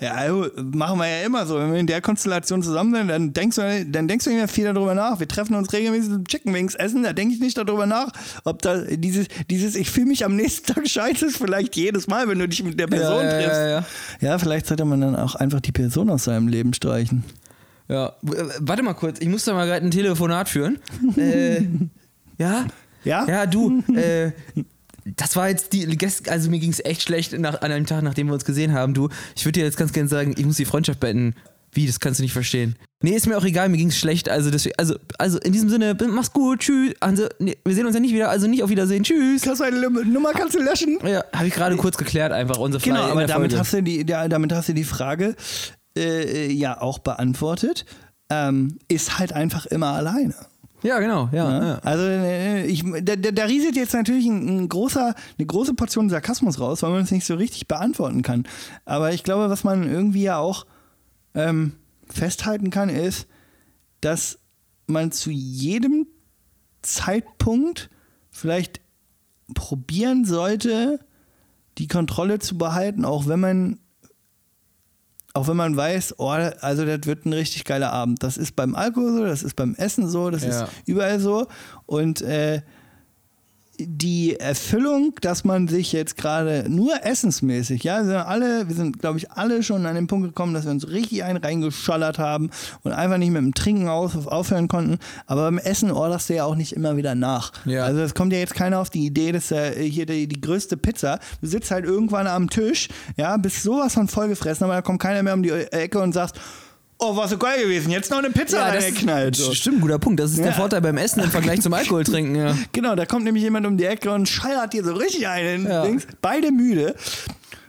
ja, also, machen wir ja immer so, wenn wir in der Konstellation zusammen sind, dann denkst du, dann denkst du nicht mehr viel darüber nach. Wir treffen uns regelmäßig zum Chicken Wings essen, da denke ich nicht darüber nach, ob da dieses, dieses ich fühle mich am nächsten Tag scheiße ist vielleicht jedes Mal, wenn du dich mit der Person ja, triffst. ja, ja. ja, vielleicht sollte man dann auch einfach die Person aus seinem Leben streichen. Ja, warte mal kurz, ich muss da mal gerade ein Telefonat führen. äh, ja? Ja? Ja, du, äh, das war jetzt die, also mir ging es echt schlecht nach, an einem Tag, nachdem wir uns gesehen haben, du. Ich würde dir jetzt ganz gerne sagen, ich muss die Freundschaft beenden. Wie, das kannst du nicht verstehen. Nee, ist mir auch egal, mir ging es schlecht. Also, deswegen, also, also in diesem Sinne, mach's gut, tschüss. Also, nee, wir sehen uns ja nicht wieder, also nicht auf Wiedersehen, tschüss. Kannst du eine Nummer kannst du löschen? Ja, habe ich gerade kurz geklärt, einfach unser Genau, Fly in aber damit Folge. hast, du die, ja, damit hast du die Frage äh, ja auch beantwortet. Ähm, ist halt einfach immer alleine. Ja, genau, ja. Ja? ja. Also äh, ich, da, da, da rieselt jetzt natürlich ein, ein großer, eine große Portion Sarkasmus raus, weil man es nicht so richtig beantworten kann. Aber ich glaube, was man irgendwie ja auch ähm, festhalten kann, ist, dass man zu jedem Zeitpunkt vielleicht probieren sollte, die Kontrolle zu behalten, auch wenn man auch wenn man weiß, oh, also das wird ein richtig geiler Abend. Das ist beim Alkohol so, das ist beim Essen so, das Ja. ist überall so. Und äh, die Erfüllung, dass man sich jetzt gerade nur essensmäßig, ja, wir sind alle, wir sind, glaube ich, alle schon an den Punkt gekommen, dass wir uns richtig einen reingeschallert haben und einfach nicht mit dem Trinken auf, aufhören konnten. Aber beim Essen orderst du ja auch nicht immer wieder nach. Ja. Also es kommt ja jetzt keiner auf die Idee, dass äh, hier die, die größte Pizza, du sitzt halt irgendwann am Tisch, ja, bist sowas von vollgefressen, aber da kommt keiner mehr um die Ecke und sagt, oh, war so geil gewesen, jetzt noch eine Pizza Ja, reingeknallt. So. Stimmt, guter Punkt. Das ist der Ja. Vorteil beim Essen im Vergleich zum Alkohol trinken, ja. Genau, da kommt nämlich jemand um die Ecke und schallert dir so richtig einen. Ja. Dings. Beide müde.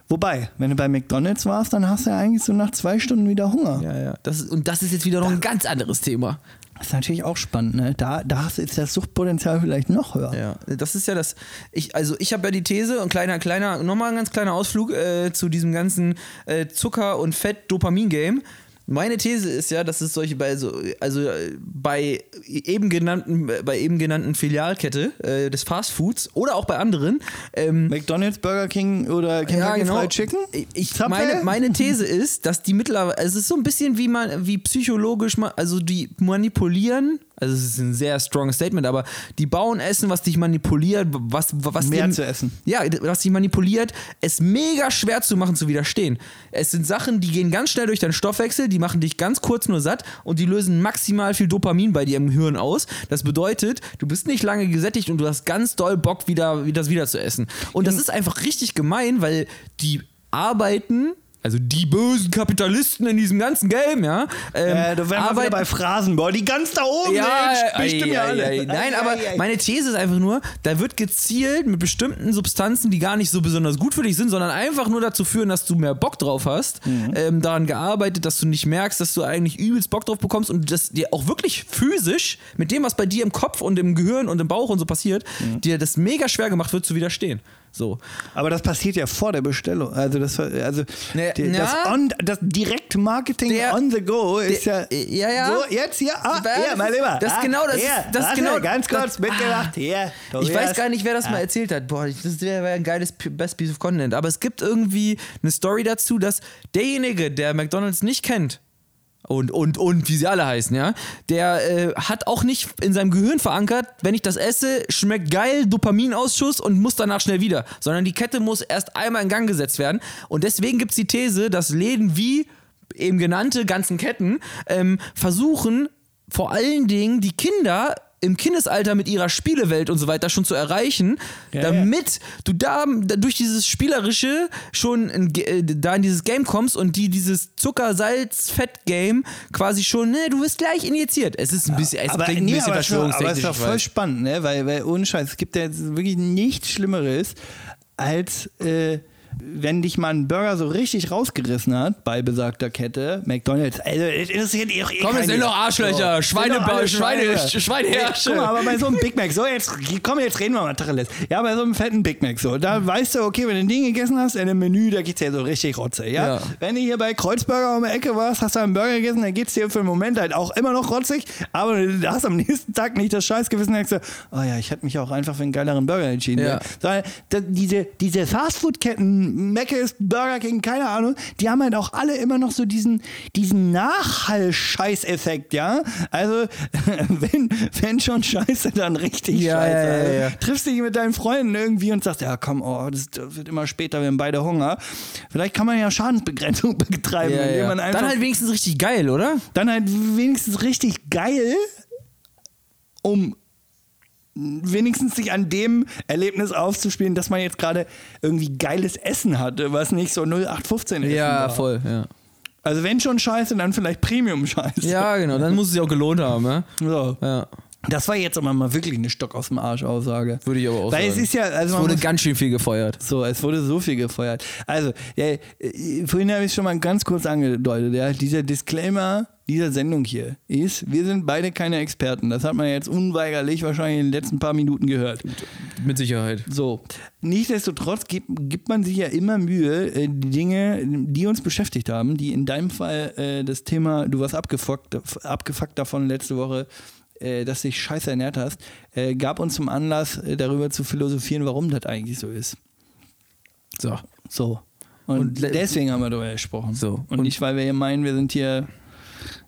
Wobei, wenn du bei McDonalds warst, dann hast du ja eigentlich so nach zwei Stunden wieder Hunger. Ja, ja. Das und das ist jetzt wieder noch ein ganz anderes Thema. Das ist natürlich auch spannend, ne? Da, da ist das Suchtpotenzial vielleicht noch höher. Ja, das ist ja das. Ich, also ich habe ja die These, ein kleiner, kleiner, nochmal ein ganz kleiner Ausflug äh, zu diesem ganzen äh, Zucker- und Fett-Dopamin-Game. Meine These ist ja, dass es solche bei so, also äh, bei eben genannten, bei eben genannten Filialkette äh, des Fastfoods oder auch bei anderen, ähm, McDonalds, Burger King oder Kentucky Fried Chicken? Ich, meine, meine These ist, dass die mittlerweile, es ist so ein bisschen wie man, wie psychologisch, also die manipulieren. Also es ist ein sehr strong Statement, aber die bauen Essen, was dich manipuliert, was, was Mehr dir- zu essen. Ja, was dich manipuliert, es mega schwer zu machen, zu widerstehen. Es sind Sachen, die gehen ganz schnell durch deinen Stoffwechsel, die machen dich ganz kurz nur satt und die lösen maximal viel Dopamin bei dir im Hirn aus. Das bedeutet, du bist nicht lange gesättigt und du hast ganz doll Bock, wieder, wieder das wieder zu essen. Und das ist einfach richtig gemein, weil die arbeiten. Also die bösen Kapitalisten in diesem ganzen Game, ja. Ähm, Äh, da wären wir bei Phrasenbau, die ganz da oben ja, bestimmt ja ei, alle. ei. Nein, Ei, aber ei, ei. meine These ist einfach nur, da wird gezielt mit bestimmten Substanzen, die gar nicht so besonders gut für dich sind, sondern einfach nur dazu führen, dass du mehr Bock drauf hast, Mhm. ähm, daran gearbeitet, dass du nicht merkst, dass du eigentlich übelst Bock drauf bekommst und das dir auch wirklich physisch mit dem, was bei dir im Kopf und im Gehirn und im Bauch und so passiert, Mhm. dir das mega schwer gemacht wird zu widerstehen. So. Aber das passiert ja vor der Bestellung. Also das, also Ne, die- das, ja. on, das Direktmarketing Der- on the go ist der- ja, ja, ja. So, jetzt hier, ah, hier, mein Lieber. Das ah, genau, das ist- das warte, genau- ganz kurz das- mitgebracht, hier. Ich weiß gar nicht, wer das mal erzählt hat. Boah, das wäre ein geiles Best Piece of Content. Aber es gibt irgendwie eine Story dazu, dass derjenige, der McDonalds nicht kennt, und, und, und, wie sie alle heißen, ja, der äh, hat auch nicht in seinem Gehirn verankert, wenn ich das esse, schmeckt geil, Dopaminausschuss und muss danach schnell wieder. Sondern die Kette muss erst einmal in Gang gesetzt werden. Und deswegen gibt es die These, dass Läden wie eben genannte ganzen Ketten ähm, versuchen, vor allen Dingen die Kinder im Kindesalter mit ihrer Spielewelt und so weiter schon zu erreichen, Ja, damit du da durch dieses Spielerische schon in, äh, da in dieses Game kommst und die dieses Zucker-Salz-Fett-Game quasi schon, ne, du wirst gleich injiziert. Es ist ein bisschen, es aber, klingt ein nee, bisschen aber, schon, aber es ist verschwörungstechnisch. doch voll spannend, ne? weil, weil ohne Scheiß, es gibt ja jetzt wirklich nichts Schlimmeres, als äh, wenn dich mal ein Burger so richtig rausgerissen hat bei besagter Kette, McDonalds. Also, es interessiert eh Komm, es keinen. sind doch Arschlöcher, So, Schweine- Schweine- Schweine. Schweineherrsche. Guck mal, aber bei so einem Big Mac, so jetzt, komm, jetzt reden wir mal Tacheles. Ja, bei so einem fetten Big Mac, so, da weißt du, okay, wenn du ein Ding gegessen hast, in einem Menü, da geht's dir so richtig rotze, ja? Ja. Wenn du hier bei Kreuzburger um die Ecke warst, hast du einen Burger gegessen, dann geht's dir für einen Moment halt auch immer noch rotzig, aber du hast am nächsten Tag nicht das Scheißgewissen, denkst du, oh ja, ich hätte mich auch einfach für einen geileren Burger entschieden. Ja. Da, diese, diese Fastfood-Ketten, Mc's, Burger King, keine Ahnung, die haben halt auch alle immer noch so diesen, diesen Nachhall-Scheißeffekt, ja? Also, wenn, wenn schon Scheiße, dann richtig Ja, Scheiße. ja, ja, Also. Triffst dich mit deinen Freunden irgendwie und sagst, ja komm, oh, das, wird immer später, wir haben beide Hunger. Vielleicht kann man ja Schadensbegrenzung betreiben, indem man einfach Dann halt wenigstens richtig geil, oder? dann halt wenigstens richtig geil, um wenigstens sich an dem Erlebnis aufzuspielen, dass man jetzt gerade irgendwie geiles Essen hatte, was nicht so 0815 ist. Ja, voll, ja. Also wenn schon Scheiße, dann vielleicht Premium-Scheiße. Ja, genau, dann muss es sich auch gelohnt haben, ne? So. Ja. Das war jetzt aber mal wirklich eine Stock aus dem Arsch Aussage. Würde ich aber auch Weil sagen. es ist ja, also Es wurde ganz schön viel gefeuert. So, es wurde so viel gefeuert. Also, ja, äh, vorhin habe ich schon mal ganz kurz angedeutet, ja, dieser Disclaimer dieser Sendung hier ist, wir sind beide keine Experten. Das hat man jetzt unweigerlich wahrscheinlich in den letzten paar Minuten gehört. Mit Sicherheit. So, nichtsdestotrotz gibt, gibt man sich ja immer Mühe, äh, die Dinge, die uns beschäftigt haben, die in deinem Fall äh, das Thema, du warst abgefuckt, abgefuckt davon letzte Woche, äh, dass dich scheiße ernährt hast, äh, gab uns zum Anlass, darüber zu philosophieren, warum das eigentlich so ist. So. So. Und, Und deswegen haben wir darüber gesprochen. So. Und, Und- nicht, weil wir hier meinen, wir sind hier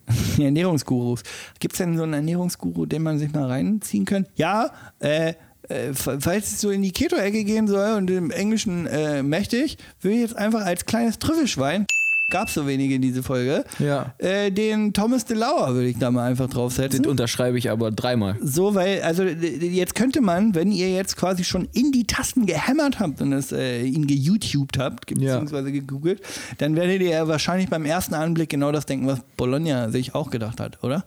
Ernährungsgurus. Gibt es denn so einen Ernährungsguru, den man sich mal reinziehen könnte? Ja, äh, äh, fa- falls es so in die Keto-Ecke gehen soll und im Englischen äh, mächtig, würde ich jetzt einfach als kleines Trüffelschwein, gab es so wenige in diese Folge, Ja. äh, den Thomas DeLauer würde ich da mal einfach draufsetzen. Den unterschreibe ich aber dreimal. So, weil, also d- jetzt könnte man, wenn ihr jetzt quasi schon in die Tasten gehämmert habt und es äh, ihn geYouTubed habt, ge- Ja. beziehungsweise gegoogelt, dann werdet ihr ja wahrscheinlich beim ersten Anblick genau das denken, was Bologna sich auch gedacht hat, oder?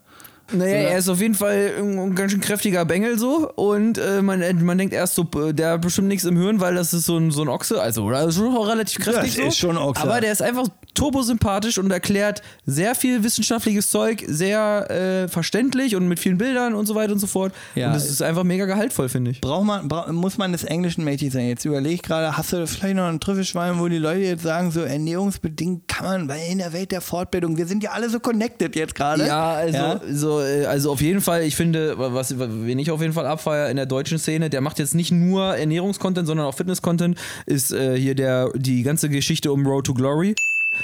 Naja, er ist auf jeden Fall ein, ganz schön kräftiger Bengel so und äh, man, äh, man denkt erst so, äh, der hat bestimmt nichts im Hirn, weil das ist so ein, so ein Ochse, also oder? ist schon relativ kräftig Das so. ist schon Ochse. Aber der ist einfach turbosympathisch und erklärt sehr viel wissenschaftliches Zeug, sehr äh, verständlich und mit vielen Bildern und so weiter und so fort. Ja. Und das ist einfach mega gehaltvoll, finde ich. Braucht man, bra muss man des Englischen mächtig sein? Jetzt überlege ich gerade, hast du vielleicht noch einen Trüffelschwein, wo die Leute jetzt sagen, so ernährungsbedingt kann man, weil in der Welt der Fortbildung, wir sind ja alle so connected jetzt gerade. Ja, also, Ja? So, also auf jeden Fall, ich finde, was, wen ich auf jeden Fall abfeier in der deutschen Szene, der macht jetzt nicht nur Ernährungskontent, sondern auch Fitness-Content, ist äh, hier der, die ganze Geschichte um Road to Glory.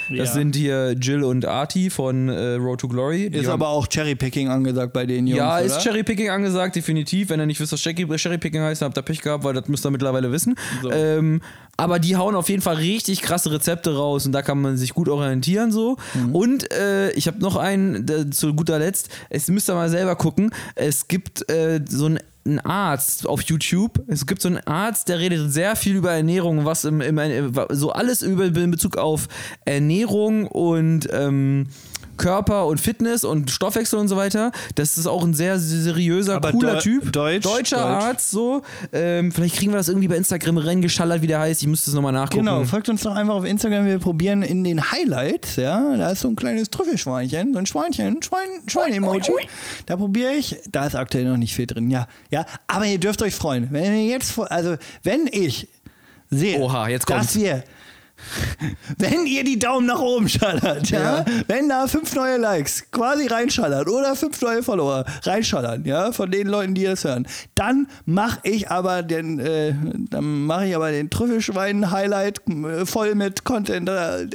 Das Ja. sind hier Jill und Artie von äh, Road to Glory. Die Ist aber auch Cherrypicking angesagt bei den Jungs. ja, oder? ist Cherrypicking angesagt, definitiv. Wenn ihr nicht wisst, was Cherry- Cherrypicking heißt, dann habt ihr Pech gehabt, weil das müsst ihr mittlerweile wissen. So. Ähm, aber die hauen auf jeden Fall richtig krasse Rezepte raus und da kann man sich gut orientieren so. Mhm. Und äh, ich habe noch einen zu guter Letzt. Es müsst ihr mal selber gucken. Es gibt äh, so einen ein Arzt auf YouTube. Es gibt so einen Arzt, der redet sehr viel über Ernährung, was im, im so alles über in Bezug auf Ernährung und ähm, Körper und Fitness und Stoffwechsel und so weiter. Das ist auch ein sehr seriöser, Aber cooler Typ. Deutsch, Deutscher Deutsch. Arzt, so. Ähm, vielleicht kriegen wir das irgendwie bei Instagram reingeschallert, wie der heißt. Ich müsste es nochmal nachgucken. Genau, folgt uns doch einfach auf Instagram. Wir probieren in den Highlights, ja, da ist so ein kleines Trüffelschweinchen, so ein Schweinchen, ein Schwein, Schwein-Emoji. Da probiere ich, da ist aktuell noch nicht viel drin, ja. Ja, aber ihr dürft euch freuen. Wenn ihr jetzt, also wenn ich sehe, Oha, jetzt dass wir wenn ihr die Daumen nach oben schallert, ja, Ja. wenn da fünf neue Likes quasi reinschallert oder fünf neue Follower reinschallern, ja, von den Leuten, die das hören, dann mache ich aber den, äh, dann mache ich aber den Trüffelschwein-Highlight äh, voll mit Content. Äh,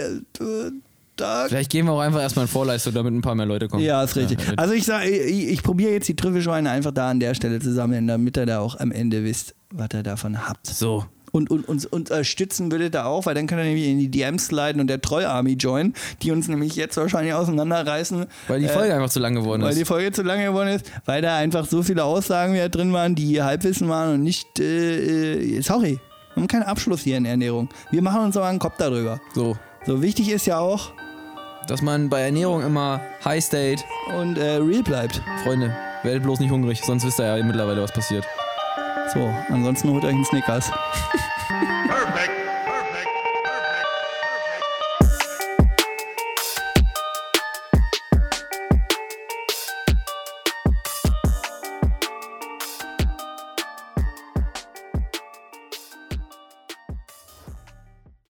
da, Vielleicht gehen wir auch einfach erstmal in Vorleistung, damit ein paar mehr Leute kommen. ja, ist richtig. Ja, also ich sage, ich, ich probiere jetzt die Trüffelschweine einfach da an der Stelle zu sammeln, damit ihr da auch am Ende wisst, was ihr davon habt. so. Und, und uns unterstützen würdet ihr auch, weil dann könnt ihr nämlich in die DMs sliden und der Troll-Army joinen, die uns nämlich jetzt wahrscheinlich auseinanderreißen. Weil die äh, Folge einfach zu lang geworden weil ist. die Folge zu lange geworden ist, weil da einfach so viele Aussagen wieder drin waren, die Halbwissen waren und nicht, äh, äh, sorry, wir haben keinen Abschluss hier in Ernährung. Wir machen uns aber einen Kopf darüber. so. So wichtig ist ja auch Dass man bei Ernährung immer High State. und äh, real bleibt. Freunde, werdet bloß nicht hungrig, sonst wisst ihr ja mittlerweile, was passiert. So, ansonsten holt euch einen Snickers. Perfect.